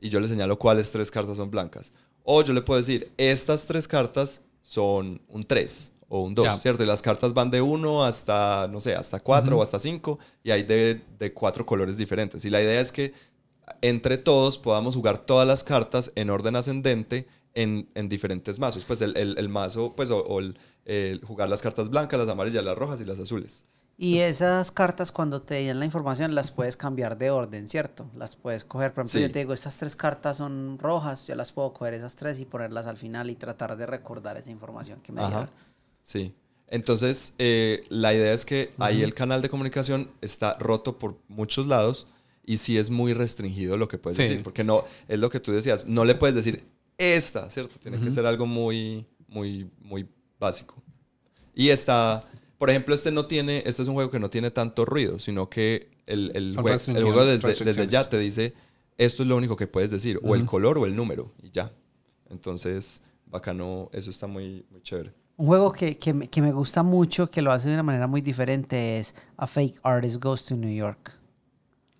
Y yo le señalo cuáles tres cartas son blancas. O yo le puedo decir, estas tres cartas son un 3 o un 2, Ya. ¿cierto? Y las cartas van de 1 hasta, no sé, hasta 4 o hasta 5 y hay de, de cuatro colores diferentes. Y la idea es que entre todos podamos jugar todas las cartas en orden ascendente en, en diferentes mazos. Pues el, el- el mazo, pues, o, o el, jugar las cartas blancas, las amarillas, las rojas y las azules. Y esas cartas cuando te dan la información las puedes cambiar de orden, ¿cierto? Las puedes coger, por ejemplo, Sí. yo te digo, estas tres cartas son rojas, yo las puedo coger esas tres y ponerlas al final y tratar de recordar esa información que me dieron. Sí. Entonces, eh, la idea es que ahí el canal de comunicación está roto por muchos lados y sí es muy restringido lo que puedes Sí. decir. Porque no, es lo que tú decías, no le puedes decir esta, ¿cierto? Tiene que ser algo muy, muy, muy básico. Y está, por ejemplo, este no tiene, este es un juego que no tiene tanto ruido, sino que el, el, jue- el juego desde, desde ya te dice, esto es lo único que puedes decir, o el color o el número, y ya. Entonces, bacano, eso está muy, muy chévere. Un juego que, que me, que me gusta mucho, que lo hace de una manera muy diferente, es A Fake Artist Goes to New York.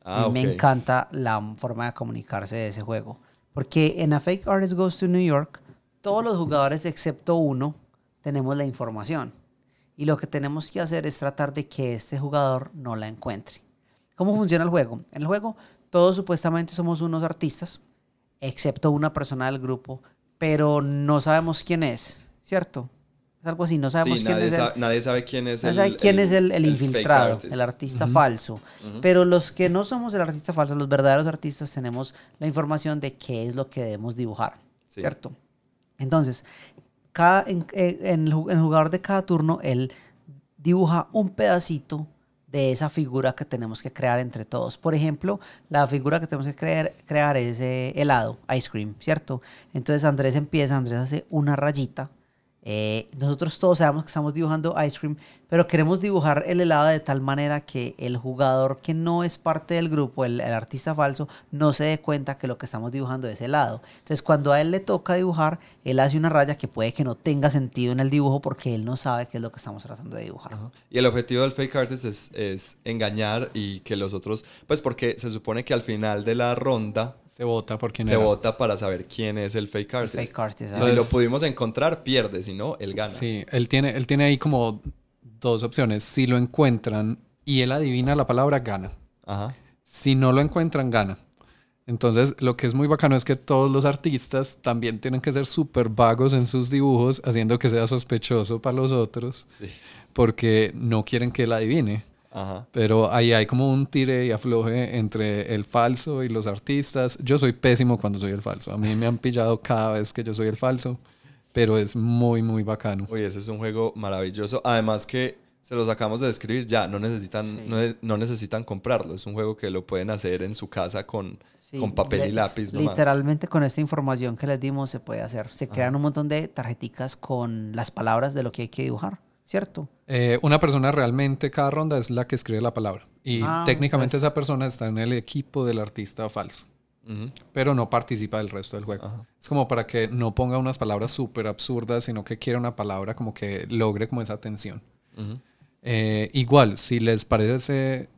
Ah, Y me encanta la forma de comunicarse de ese juego. Porque en A Fake Artist Goes to New York, todos los jugadores excepto uno tenemos la información. Y lo que tenemos que hacer es tratar de que este jugador no la encuentre. ¿Cómo funciona el juego? En el juego todos supuestamente somos unos artistas, excepto una persona del grupo, pero no sabemos quién es, ¿cierto? Es algo así, no sabemos Sí, quién nadie, es. el- sabe, nadie sabe quién es el sabe quién es el, infiltrado, artist. el artista falso. Pero los que no somos el artista falso, los verdaderos artistas, tenemos la información de qué es lo que debemos dibujar. Sí. ¿Cierto? Entonces, cada, en, eh, en el, ju- en el jugador de cada turno, él dibuja un pedacito de esa figura que tenemos que crear entre todos. Por ejemplo, la figura que tenemos que crear, crear es eh, helado, ice cream, ¿cierto? Entonces Andrés empieza, Andrés hace una rayita eh, nosotros todos sabemos que estamos dibujando ice cream, pero queremos dibujar el helado de tal manera que el jugador que no es parte del grupo, el, artista falso, no se dé cuenta que lo que estamos dibujando es helado. Entonces, cuando a él le toca dibujar, él hace una raya que puede que no tenga sentido en el dibujo porque él no sabe qué es lo que estamos tratando de dibujar. Y el objetivo del fake artist es, es engañar y que los otros, pues porque se supone que al final de la ronda se vota por quién Se vota para saber quién es el fake artist. fake artist si lo pudimos encontrar, pierde. Si no, él gana. Sí, él tiene, él tiene ahí como dos opciones. Si lo encuentran y él adivina la palabra, gana. Ajá. Si no lo encuentran, gana. Entonces, lo que es muy bacano es que todos los artistas también tienen que ser súper vagos en sus dibujos, haciendo que sea sospechoso para los otros, sí. porque no quieren que él adivine. Pero ahí hay como un tire y afloje entre el falso y los artistas. Yo soy pésimo cuando soy el falso. A mí me han pillado cada vez que yo soy el falso, pero es muy, muy bacano. Oye, ese es un juego maravilloso. Además que se los acabamos de describir ya, no necesitan, no, necesitan comprarlo. Es un juego que lo pueden hacer en su casa con, con papel y lápiz. Literalmente con esta información que les dimos se puede hacer. Se crean un montón de tarjeticas con las palabras de lo que hay que dibujar. ¿Cierto? Eh, una persona realmente cada ronda es la que escribe la palabra. Y ah, técnicamente esa persona está en el equipo del artista falso. Pero no participa del resto del juego. Es como para que no ponga unas palabras súper absurdas, sino que quiera una palabra como que logre como esa tensión. Eh, igual, si les parece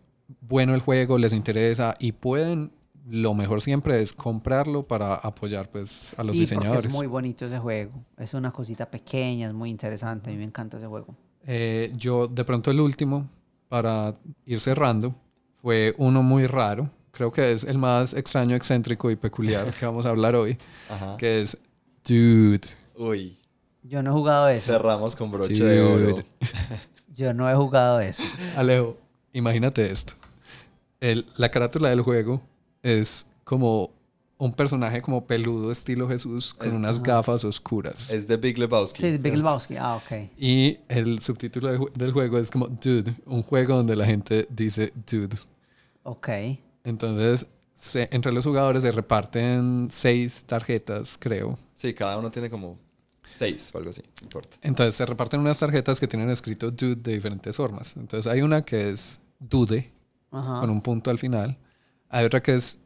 bueno el juego, les interesa y pueden, lo mejor siempre es comprarlo para apoyar pues a los diseñadores. es muy bonito ese juego. Es una cosita pequeña, es muy interesante. A mí me encanta ese juego. Eh, yo, de pronto, el último, para ir cerrando, fue uno muy raro. Creo que es el más extraño, excéntrico y peculiar que vamos a hablar hoy, [LAUGHS] que es Dude. Uy. Yo no he jugado eso. Cerramos con broche de oro. [LAUGHS] Yo no he jugado eso. Alejo, imagínate esto. El, la carátula del juego es como un personaje como peludo estilo Jesús con unas gafas oscuras. Es de Big Lebowski. Sí, Big Lebowski. Ah, ok. Y el subtítulo del juego es como Dude, un juego donde la gente dice Dude. Ok. Entonces, entre los jugadores se reparten seis tarjetas, creo. Sí, cada uno tiene como seis o algo así, importa. Entonces se reparten unas tarjetas que tienen escrito Dude de diferentes formas. Entonces hay una que es Dude, con un punto al final. Hay otra que es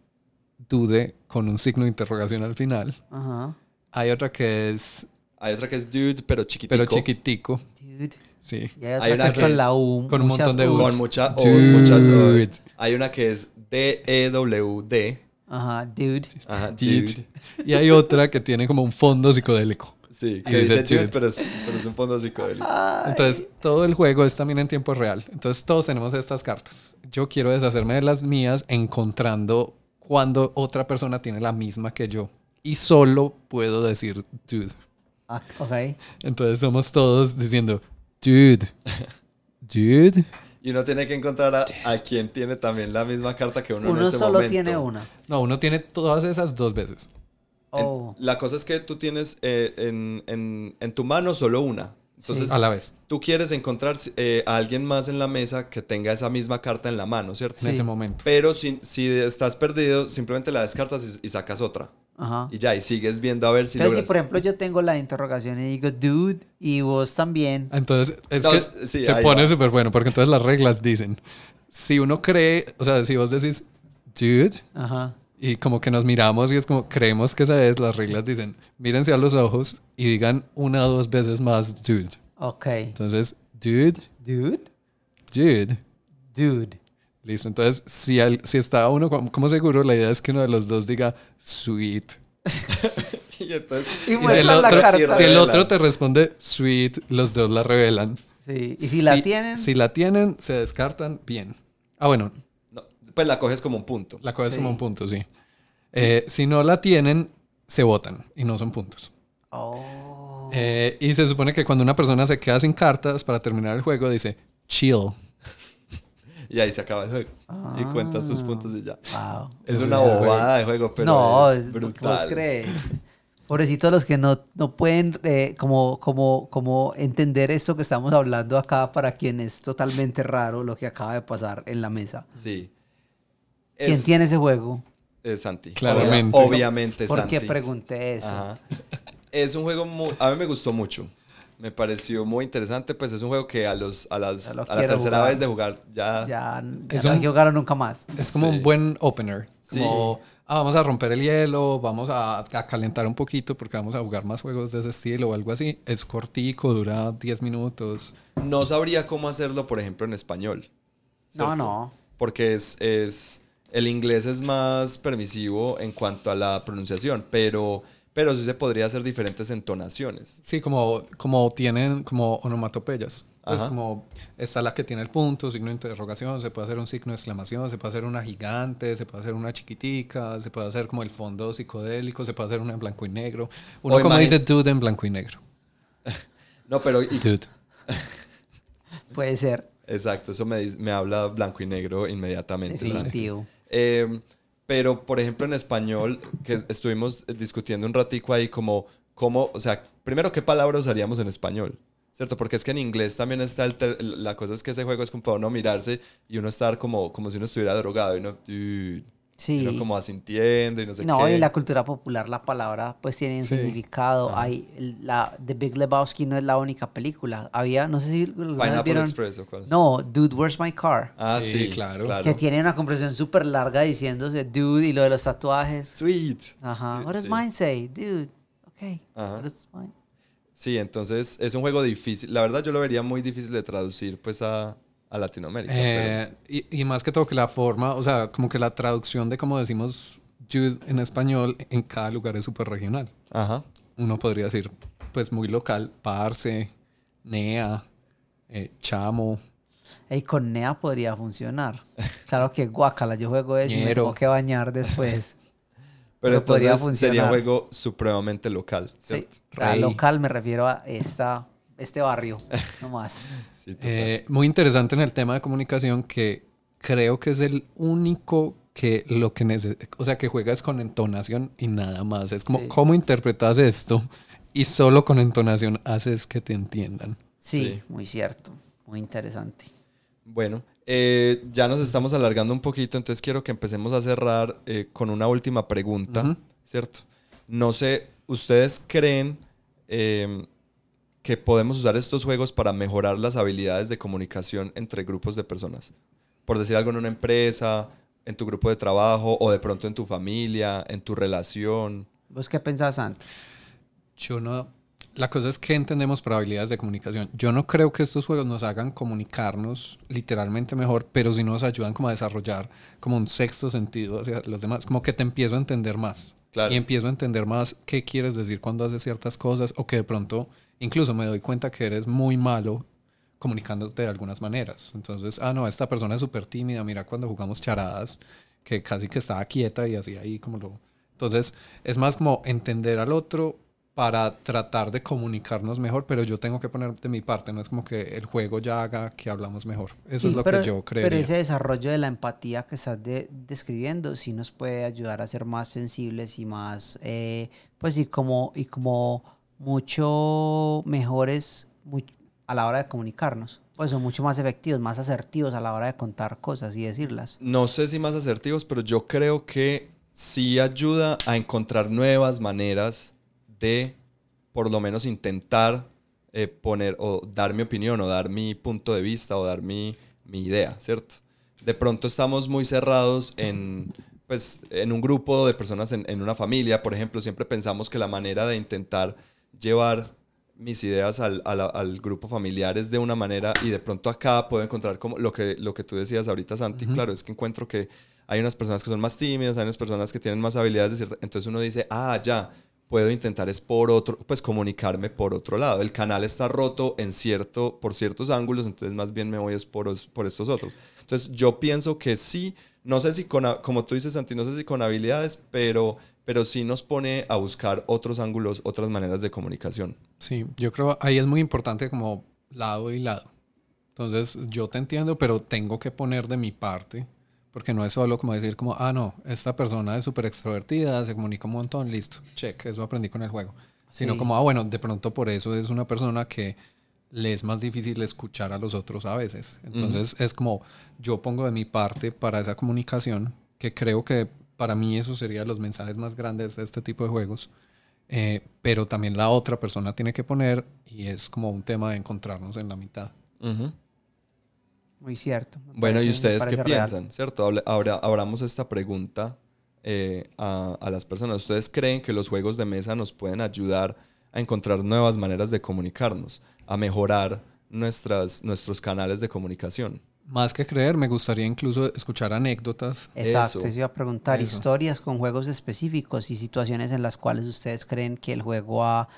dude con un signo de interrogación al final. Ajá. Hay otra que es. Hay otra que es dude, pero chiquitico. Pero chiquitico. Dude. Sí. hay, una que, es con la U. Con un montón de U. Con mucha O, muchas O. Hay una que es D-E-W-D. Ajá, dude. Ajá, dude. Y hay otra que tiene como un fondo psicodélico. Sí, que dice, dude, pero es, pero es, un fondo psicodélico. Entonces, todo el juego es también en tiempo real. Entonces, todos tenemos estas cartas. Yo quiero deshacerme de las mías encontrando cuando otra persona tiene la misma que yo. Y solo puedo decir dude. Ah, ok. Entonces somos todos diciendo dude. [LAUGHS] Dude. Y uno tiene que encontrar a, quien tiene también la misma carta que uno, uno en ese solo tiene una. No, uno tiene todas esas dos veces. Oh. la cosa es que tú tienes eh, en, en, en, tu mano solo una. Entonces, a la vez. Tú quieres encontrar eh, a alguien más en la mesa que tenga esa misma carta en la mano, ¿cierto? En ese momento. Pero si, si estás perdido, simplemente la descartas y, sacas otra. Ajá. Y ya, y sigues viendo a ver si Entonces, si por ejemplo yo tengo la interrogación y digo, dude, y vos también. Entonces, es que se pone súper bueno, porque entonces las reglas dicen, si uno cree, o sea, si vos decís, dude, Ajá. Y como que nos miramos y es como, creemos que esa es, las reglas dicen, mírense a los ojos y digan una o dos veces más, dude. Ok. Entonces, dude. Dude. Dude. Dude. Listo, entonces, si, si está uno como seguro, la idea es que uno de los dos diga, sweet. [LAUGHS] y entonces, y, si, el otro, si el otro te responde, sweet, los dos la revelan. Sí. Y si la tienen. Si la tienen, se descartan, bien. Ah, bueno, pues la coges como un punto. La coges como un punto, sí. Eh, si no la tienen, se votan y no son puntos. Oh. Eh, y se supone que cuando una persona se queda sin cartas para terminar el juego, dice chill. [LAUGHS] y ahí se acaba el juego. Y cuentas tus puntos y ya. Wow. Es una bobada de juego, pero no, es brutal. ¿Vos crees? Pobrecitos los que no, no pueden eh, como, como, como entender esto que estamos hablando acá para quien es totalmente raro lo que acaba de pasar en la mesa. Sí. ¿Quién Es- tiene ese juego? Es Santi. Claramente. Obvia- obviamente ¿Por Santi. qué pregunté eso? Ajá. Es un juego muy, a mí me gustó mucho. Me pareció muy interesante, pues es un juego que a los a las a la tercera jugar. vez de jugar ya, Ya, ya no hay que nunca más. Es como Sí. un buen opener. Sí. Como, ah, vamos a romper el hielo, vamos a, a calentar un poquito porque vamos a jugar más juegos de ese estilo o algo así. Es cortico, dura 10 minutos. no sabría cómo hacerlo, por ejemplo, en español. No, ¿cierto? no. Porque es, es el inglés es más permisivo en cuanto a la pronunciación, pero pero sí se podría hacer diferentes entonaciones. Sí, como, como tienen como onomatopeyas. Pues Ajá. como está la que tiene el punto, signo de interrogación, se puede hacer un signo de exclamación, se puede hacer una gigante, se puede hacer una chiquitica, se puede hacer como el fondo psicodélico, se puede hacer una en blanco y negro. Uno O como dice dude en blanco y negro. [LAUGHS] No, pero y- Dude. Puede ser exacto, eso me, me habla blanco y negro inmediatamente. ¿sabes? Eh, pero, por ejemplo, en español, que estuvimos discutiendo un ratico ahí como, cómo, o sea, primero, ¿qué palabra usaríamos en español? ¿Cierto? Porque es que en inglés también está el... la cosa es que ese juego es como para uno mirarse y uno estar como, como si uno estuviera drogado y uno, Sí. y uno como asintiendo y no sé No, qué. y la cultura popular, la palabra pues tiene un Sí. significado. Hay la The Big Lebowski no es la única película. Había, no sé si Pineapple vieron. Express o cuál. No, Dude, Where's My Car? Ah, Sí, sí, claro. claro. Que tiene una conversación súper larga diciéndose Dude y lo de los tatuajes. Sweet. Ajá. Sí, What does sí. mine say? Dude. Ok. Ajá. What does mine- Sí, entonces es un juego difícil. La verdad yo lo vería muy difícil de traducir pues a, a Latinoamérica. pero- Eh, y, y más que todo que la forma, o sea, como que la traducción de cómo decimos Jude en español en cada lugar es súper regional. Ajá. Uno podría decir, pues muy local, parce, nea, eh, chamo. Ey, con NEA podría funcionar. Claro que guacala, yo juego eso y me tengo que bañar después. [LAUGHS] Pero, Pero podría entonces sería un funcionar. juego supremamente local, Sí. ¿cierto? A Rey. local me refiero a esta, este barrio, [LAUGHS] no más. Sí. Eh, muy interesante en el tema de comunicación que creo que es el único que lo que necesita, o sea, que juegas con entonación y nada más. Es como, Sí. ¿cómo interpretas esto? Y solo con entonación haces que te entiendan. Sí, Sí. muy cierto, muy interesante. Bueno, eh, ya nos estamos alargando un poquito, entonces quiero que empecemos a cerrar eh, con una última pregunta. ¿cierto? No sé, ¿ustedes creen eh, que podemos usar estos juegos para mejorar las habilidades de comunicación entre grupos de personas? Por decir algo en una empresa, en tu grupo de trabajo o de pronto en tu familia, en tu relación. ¿Vos qué pensás, Santi? Yo no. La cosa es que entendemos por habilidades de comunicación. Yo no creo que estos juegos nos hagan comunicarnos literalmente mejor, pero sí nos ayudan como a desarrollar como un sexto sentido hacia los demás. Como que te empiezo a entender más. Claro. Y empiezo a entender más qué quieres decir cuando haces ciertas cosas o que de pronto incluso me doy cuenta que eres muy malo comunicándote de algunas maneras. Entonces, ah, no, esta persona es súper tímida. Mira cuando jugamos charadas, que casi que estaba quieta y así ahí como lo... Entonces, es más como entender al otro para tratar de comunicarnos mejor, pero yo tengo que poner de mi parte, no es como que el juego ya haga que hablamos mejor. Eso Sí, es lo pero- que yo creo. Pero ese desarrollo de la empatía que estás de- describiendo sí nos puede ayudar a ser más sensibles y más, eh, pues y como, y como mucho mejores a la hora de comunicarnos. Pues son mucho más efectivos, más asertivos a la hora de contar cosas y decirlas. No sé si más asertivos, pero yo creo que sí ayuda a encontrar nuevas maneras de, por lo menos, intentar eh, poner o dar mi opinión o dar mi punto de vista o dar mi, mi idea, ¿cierto? De pronto estamos muy cerrados en, pues, en un grupo de personas, en una familia, por ejemplo, siempre pensamos que la manera de intentar llevar mis ideas al, a la- al grupo familiar es de una manera y de pronto acá puedo encontrar como lo que, lo que tú decías ahorita, Santi, claro, es que encuentro que hay unas personas que son más tímidas, hay unas personas que tienen más habilidades de cierta, entonces uno dice, ah, ya, puedo intentar es por otro, pues comunicarme por otro lado. El canal está roto en cierto, por ciertos ángulos, entonces más bien me voy es por, por estos otros. Entonces yo pienso que sí, no sé si con, como tú dices, Santi, no sé si con habilidades, pero, pero sí nos pone a buscar otros ángulos, otras maneras de comunicación. Sí, yo creo ahí es muy importante como lado y lado. Entonces, yo te entiendo, pero tengo que poner de mi parte, Porque no es solo como decir como, ah, no, esta persona es súper extrovertida, se comunica un montón, listo, check, eso aprendí con el juego. Sino como, ah, bueno, de pronto por eso es una persona que le es más difícil escuchar a los otros a veces. Entonces es como, yo pongo de mi parte para esa comunicación, que creo que para mí eso sería los mensajes más grandes de este tipo de juegos. Eh, pero también la otra persona tiene que poner y es como un tema de encontrarnos en la mitad. Muy cierto. Bueno, ¿y parece- ustedes qué real. piensan? ¿Cierto? Ahora abramos esta pregunta eh, a, a las personas. ¿Ustedes creen que los juegos de mesa nos pueden ayudar a encontrar nuevas maneras de comunicarnos, a mejorar nuestras, nuestros canales de comunicación? Más que creer, me gustaría incluso escuchar anécdotas. Exacto, Eso, eso iba a preguntar. eso. Historias con juegos específicos y situaciones en las cuales ustedes creen que el juego ha,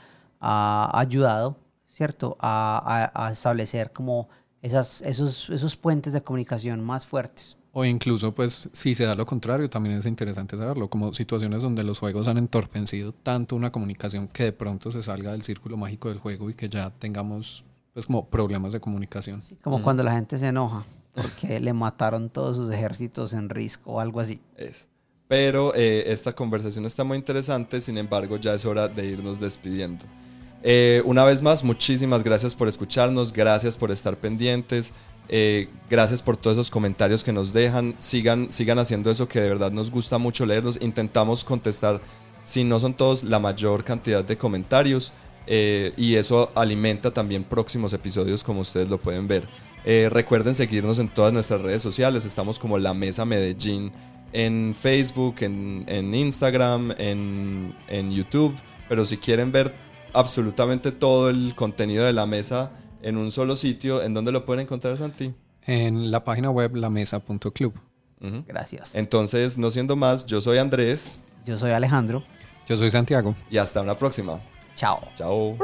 ha ayudado, ¿cierto? A, a- a establecer como esas, esos, esos puentes de comunicación más fuertes. O incluso, pues, si se da lo contrario, también es interesante saberlo, como situaciones donde los juegos han entorpecido tanto una comunicación que de pronto se salga del círculo mágico del juego y que ya tengamos, pues, como problemas de comunicación. Como cuando la gente se enoja porque le mataron todos sus ejércitos en Risk o algo así. Es. Pero eh, esta conversación está muy interesante, sin embargo ya es hora de irnos despidiendo. Eh, una vez más, muchísimas gracias por escucharnos, gracias por estar pendientes, eh, gracias por todos esos comentarios que nos dejan, sigan, sigan haciendo eso que de verdad nos gusta mucho leerlos, intentamos contestar, si no son todos, la mayor cantidad de comentarios eh, y eso alimenta también próximos episodios como ustedes lo pueden ver. Eh, recuerden seguirnos en todas nuestras redes sociales, estamos como La Mesa Medellín en Facebook, en, en Instagram, en, en YouTube, pero si quieren ver absolutamente todo el contenido de la mesa en un solo sitio, ¿en dónde lo pueden encontrar, Santi? En la página web lamesa.club. Ujú. Gracias. Entonces, no siendo más, yo soy Andrés Yo soy Alejandro. Yo soy Santiago. y hasta una próxima. Chao. Chao.